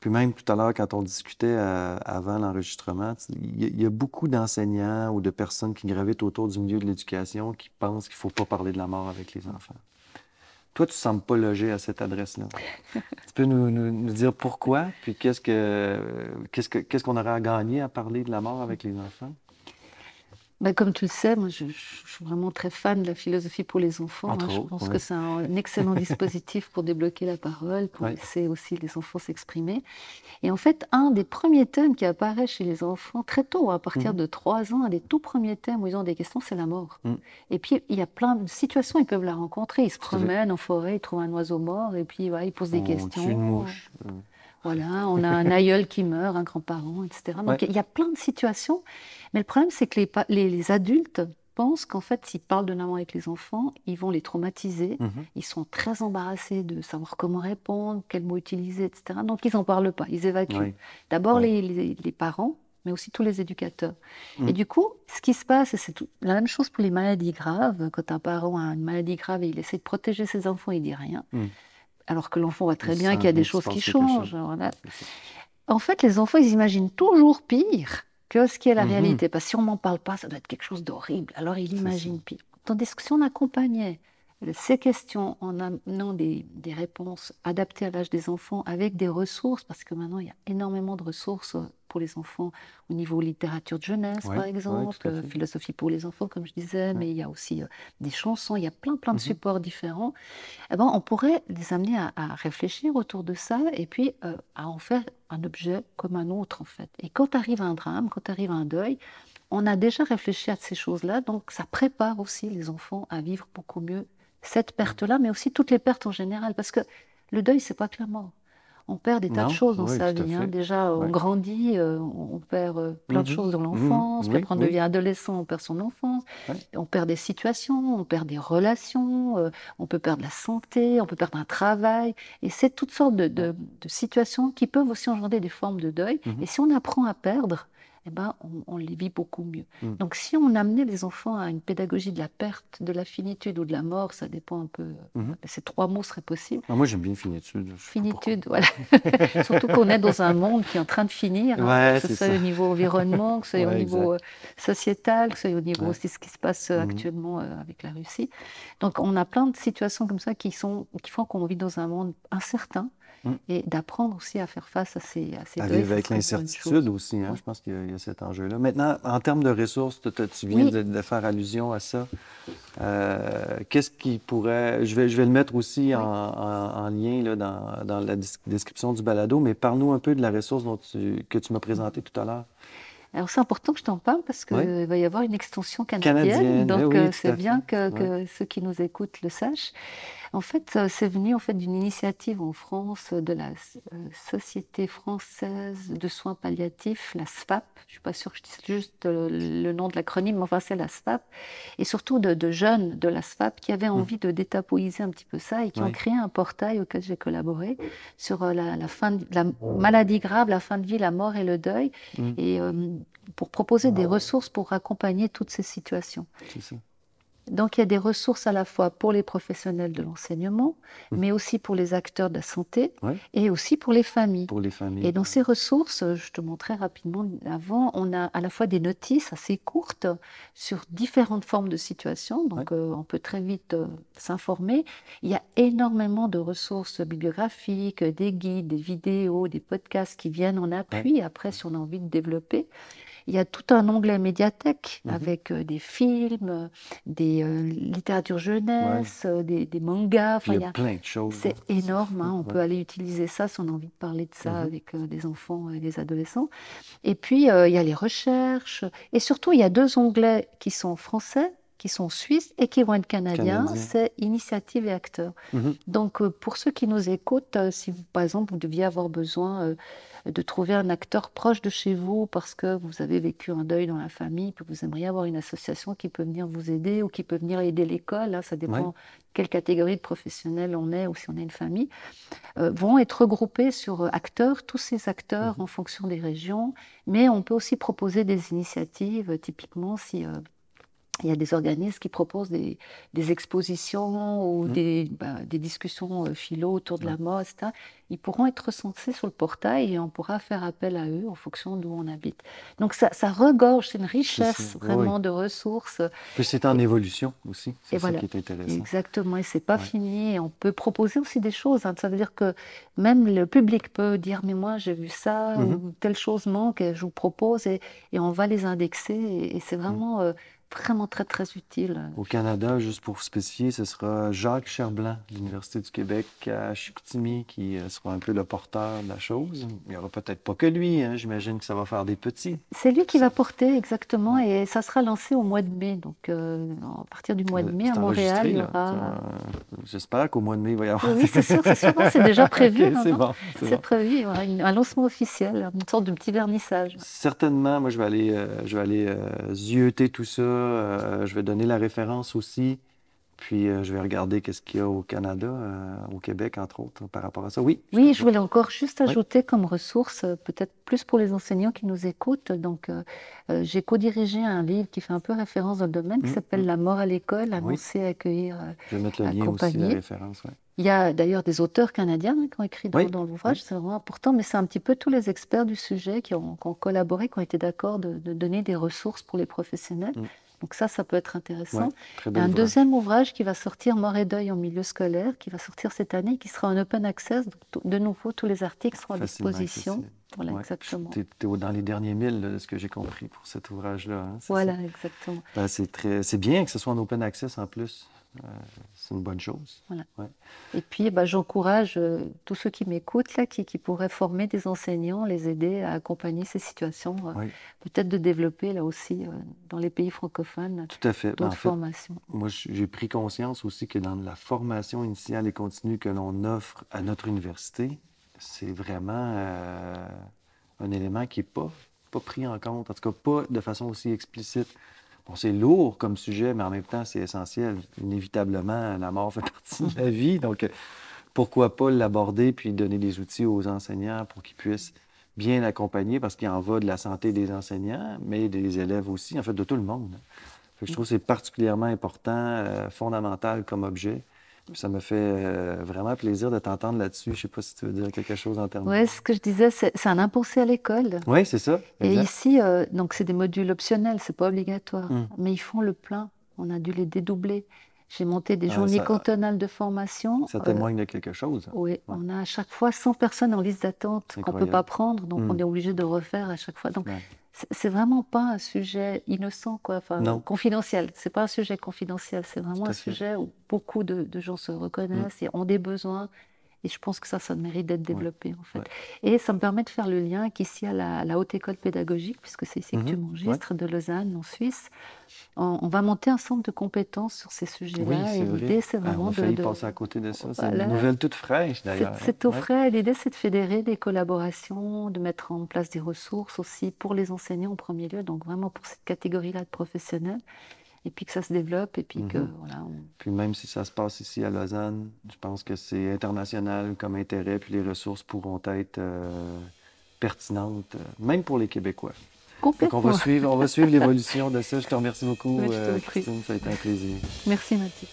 puis même tout à l'heure quand on discutait avant l'enregistrement, il y, y a beaucoup d'enseignants ou de personnes qui gravitent autour du milieu de l'éducation qui pensent qu'il ne faut pas parler de la mort avec les enfants. Toi, tu ne sembles pas logé à cette adresse-là. tu peux nous, nous- nous dire pourquoi, puis qu'est-ce que qu'est-ce que qu'est-ce qu'on aurait à gagner à parler de la mort avec les enfants? Ben, comme tu le sais, moi, je, je suis vraiment très fan de la philosophie pour les enfants. Hein. Je pense que c'est un excellent dispositif pour débloquer la parole, pour laisser aussi les enfants s'exprimer. Et en fait, un des premiers thèmes qui apparaît chez les enfants très tôt, à partir Mhm. de 3 ans, un des tout premiers thèmes où ils ont des questions, c'est la mort. Mhm. Et puis, il y a plein de situations, ils peuvent la rencontrer. Ils se promènent en forêt, ils trouvent un oiseau mort, et puis voilà, ils posent des On questions. tue une mouche. Euh, Voilà, on a un aïeul qui meurt, un grand-parent, etc. Donc Ouais. il y a plein de situations. Mais le problème, c'est que les, pa- les- les adultes pensent qu'en fait, s'ils parlent de la mort avec les enfants, ils vont les traumatiser. mhm. Ils sont très embarrassés de savoir comment répondre, quels mots utiliser, etc. Donc ils n'en parlent pas, ils évacuent. Oui. D'abord les, les- les parents, mais aussi tous les éducateurs. Mm. Et du coup, ce qui se passe, et c'est la même chose pour les maladies graves. Quand un parent a une maladie grave et il essaie de protéger ses enfants, il dit rien. Mm. Alors que l'enfant voit très bien qu'il y a des choses qui chose. changent. En fait, les enfants, ils imaginent toujours pire que ce qui est la Mhm. réalité. Parce que si on m'en parle pas, ça doit être quelque chose d'horrible. Alors, il C'est imagine pire. Tandis que si on accompagnait ces questions en amenant des, des réponses adaptées à l'âge des enfants avec des ressources, parce que maintenant, il y a énormément de ressources pour les enfants au niveau littérature de jeunesse, Ouais, par exemple, philosophie pour les enfants, comme je disais, mais il y a aussi euh, des chansons, il y a plein, plein de Mhm. supports différents. Eh ben, on pourrait les amener à, à réfléchir autour de ça et puis euh, à en faire un objet comme un autre, en fait. Et quand arrive un drame, quand arrive un deuil, on a déjà réfléchi à ces choses-là, donc ça prépare aussi les enfants à vivre beaucoup mieux cette perte-là, mais aussi toutes les pertes en général, parce que le deuil, c'est pas que la mort. On perd des tas Non, de choses dans oui, sa vie. hein. Déjà, on grandit, euh, on perd euh, plein de Mhm. choses dans Mhm. l'enfance, puis Oui, après on devient adolescent, on perd son enfance, on perd des situations, on perd des relations, euh, on peut perdre la santé, on peut perdre un travail. Et c'est toutes sortes de, de- de situations qui peuvent aussi engendrer des formes de deuil. Mhm. Et si on apprend à perdre, eh ben, on, on les vit beaucoup mieux. Mhm. Donc si on amenait les enfants à une pédagogie de la perte, de la finitude ou de la mort, ça dépend un peu. Mhm. Ces trois mots seraient possibles. Ah, moi, j'aime bien finitude. Finitude, voilà. Surtout qu'on est dans un monde qui est en train de finir, hein, Ouais, que ce soit ça. au niveau environnement, que ce soit au niveau euh, sociétal, que ce soit au niveau Ouais. aussi ce qui se passe euh, Mhm. actuellement euh, avec la Russie. Donc on a plein de situations comme ça qui, sont, qui font qu'on vit dans un monde incertain Mhm. et d'apprendre aussi à faire face à ces, à ces À deuils, vivre ça avec l'incertitude aussi, hein, Ouais. je pense qu'il y, a- il y a cet enjeu-là. Maintenant, en termes de ressources, tu, viens Oui. de, de faire allusion à ça. Euh, Qu'est-ce qui pourrait. Je vais, je vais le mettre aussi en, en- en lien là, dans, dans la description du balado, mais parle-nous un peu de la ressource dont tu- que tu m'as présentée tout à l'heure. Alors c'est important que je t'en parle parce qu'il va y avoir une extension canadienne, Canadienne, donc eh oui, euh, c'est bien que ceux qui nous écoutent le sachent. En fait, euh, c'est venu en fait d'une initiative en France de la euh, Société française de soins palliatifs, la SFAP. Je suis pas sûre que je dise juste euh, le nom de l'acronyme, mais enfin c'est la SFAP, et surtout de, de jeunes de la SFAP qui avaient envie de détapoïser un petit peu ça et qui ont créé un portail auquel j'ai collaboré sur euh, la, la fin de, la maladie grave, la fin de vie, la mort et le deuil, Mm. et euh, pour proposer des ressources pour accompagner toutes ces situations. Donc il y a des ressources à la fois pour les professionnels de l'enseignement, Mhm. mais aussi pour les acteurs de la santé Ouais. et aussi pour les familles. Pour les familles. Et dans ces ressources, je te montrais rapidement avant, on a à la fois des notices assez courtes sur différentes formes de situations, donc euh, on peut très vite euh, s'informer. Il y a énormément de ressources bibliographiques, des guides, des vidéos, des podcasts qui viennent en appui, après si on a envie de développer. Il y a tout un onglet médiathèque Mhm. avec euh, des films, euh, des euh, littératures jeunesse, des, des mangas. Enfin, il y a plein de choses. c'est énorme, hein, on Ouais. peut aller utiliser ça si on a envie de parler de ça Mhm. avec euh, des enfants et des adolescents. Et puis, euh, il y a les recherches. Et surtout, il y a deux onglets qui sont français, qui sont suisses et qui vont être canadiens, c'est initiative et acteurs. Mhm. Donc, euh, pour ceux qui nous écoutent, euh, si vous, par exemple, vous deviez avoir besoin euh, de trouver un acteur proche de chez vous parce que vous avez vécu un deuil dans la famille, puis vous aimeriez avoir une association qui peut venir vous aider ou qui peut venir aider l'école, hein, ça dépend Ouais. quelle catégorie de professionnels on est ou si on est une famille, euh, vont être regroupés sur euh, acteurs, tous ces acteurs Mhm. en fonction des régions, mais on peut aussi proposer des initiatives, euh, typiquement si... il y a des organismes qui proposent des, des expositions ou des, bah, des discussions euh, philo autour de la mode, etc. Ils pourront être recensés sur le portail et on pourra faire appel à eux en fonction d'où on habite. Donc ça, ça regorge, c'est une richesse oui, vraiment de ressources. Puis c'est en évolution aussi. C'est ça voilà. qui est intéressant. Exactement, et c'est pas Ouais. fini. Et on peut proposer aussi des choses. hein. Ça veut dire que même le public peut dire, mais moi j'ai vu ça, ou telle chose manque, je vous propose, et, et on va les indexer. Et, et c'est vraiment, euh, vraiment très, très utile. Au Canada, juste pour spécifier, ce sera Jacques Cherblanc de l'Université du Québec à Chicoutimi qui euh, sera un peu le porteur de la chose. Il n'y aura peut-être pas que lui, hein. j'imagine que ça va faire des petits. C'est lui qui va porter exactement, et ça sera lancé au mois de mai. Donc, euh, à partir du mois de Euh, mai, à Montréal, il y aura. J'espère qu'au mois de mai, il va y avoir. Oui, c'est sûr, c'est sûr. C'est déjà prévu. Ok, non, c'est bon. c'est bon. prévu, un lancement officiel, une sorte de petit vernissage. Certainement, moi, je vais aller, euh, je vais aller euh, zioter tout ça. Euh, je vais donner la référence aussi. Puis, euh, je vais regarder qu'est-ce qu'il y a au Canada, euh, au Québec, entre autres, par rapport à ça. Oui. Oui, je voulais encore juste Oui. ajouter comme ressource, peut-être plus pour les enseignants qui nous écoutent. Donc, euh, j'ai co-dirigé un livre qui fait un peu référence dans le domaine, qui Mm, s'appelle mm. La mort à l'école, annoncer, accueillir. euh. Je vais mettre le lien aussi, la référence. ouais. Il y a d'ailleurs des auteurs canadiens hein, qui ont écrit dans, Oui, dans l'ouvrage, c'est vraiment important, mais c'est un petit peu tous les experts du sujet qui ont, qui ont collaboré, qui ont été d'accord de, de donner des ressources pour les professionnels. Mm. Donc ça, ça peut être intéressant. Ouais, a un ouvrage. deuxième ouvrage qui va sortir, Mort et deuil en milieu scolaire, qui va sortir cette année, qui sera en open access. Donc, de nouveau, tous les articles seront à Facilement disposition. accessible. Voilà, Ouais. exactement. Tu es, dans les derniers milles là, de ce que j'ai compris pour cet ouvrage-là. hein, Voilà, ça. exactement. Ben, c'est bien que ce soit en open access en plus. Euh, c'est une bonne chose. Et puis, bah, j'encourage euh, tous ceux qui m'écoutent, là, qui, qui pourraient former des enseignants, les aider à accompagner ces situations, euh, Oui. peut-être de développer là aussi, euh, dans les pays francophones, Tout à fait. Ben, en d'autres fait, formations. moi, j'ai pris conscience aussi que dans la formation initiale et continue que l'on offre à notre université, c'est vraiment un élément qui n'est pas, pas pris en compte, en tout cas pas de façon aussi explicite. Bon, c'est lourd comme sujet, mais en même temps, c'est essentiel. Inévitablement, la mort fait partie de la vie, donc euh, pourquoi pas l'aborder puis donner des outils aux enseignants pour qu'ils puissent bien accompagner, parce qu'il en va de la santé des enseignants, mais des élèves aussi, en fait, de tout le monde. Je trouve que c'est particulièrement important, euh, fondamental comme objet. Puis ça me fait euh, vraiment plaisir de t'entendre là-dessus. Je sais pas si tu veux dire quelque chose en termes. Ouais, ce que je disais, c'est un impensé à l'école. Oui, c'est ça. Et ici, euh, donc c'est des modules optionnels, c'est pas obligatoire, Mm. mais ils font le plein. On a dû les dédoubler. J'ai monté des Ah, journées ça- cantonales de formation. Ça Euh, témoigne de quelque chose. oui, on a à chaque fois 100 personnes en liste d'attente qu'on ne peut pas prendre, donc Mm. on est obligé de refaire à chaque fois. Donc Ouais. C'est- vraiment pas un sujet innocent, quoi, enfin Non. confidentiel. C'est pas un sujet confidentiel, c'est vraiment un fait. sujet où beaucoup de, de gens se reconnaissent et ont des besoins. Et je pense que ça, ça mérite d'être développé, en fait. Ouais. Et ça me permet de faire le lien qu'ici, à la, la Haute École Pédagogique, puisque c'est ici que tu Mhm, m'enregistres, de Lausanne, en Suisse, on, on va monter un centre de compétences sur ces sujets-là. et l'idée, c'est Ah, vraiment on a de... passer à côté de ça. C'est une nouvelle toute fraîche, d'ailleurs. c'est tout Ouais. frais. L'idée, c'est de fédérer des collaborations, de mettre en place des ressources aussi pour les enseignants en premier lieu, donc vraiment pour cette catégorie-là de professionnels, et puis que ça se développe, et puis que Mhm. voilà, on- Puis même si ça se passe ici à Lausanne, je pense que c'est international comme intérêt, puis les ressources pourront être euh, pertinentes, euh, même pour les Québécois. Donc complètement. on va suivre, on va suivre l'évolution de ça. Je te remercie beaucoup, euh. Christine. Ça a été un plaisir. Merci Mathieu.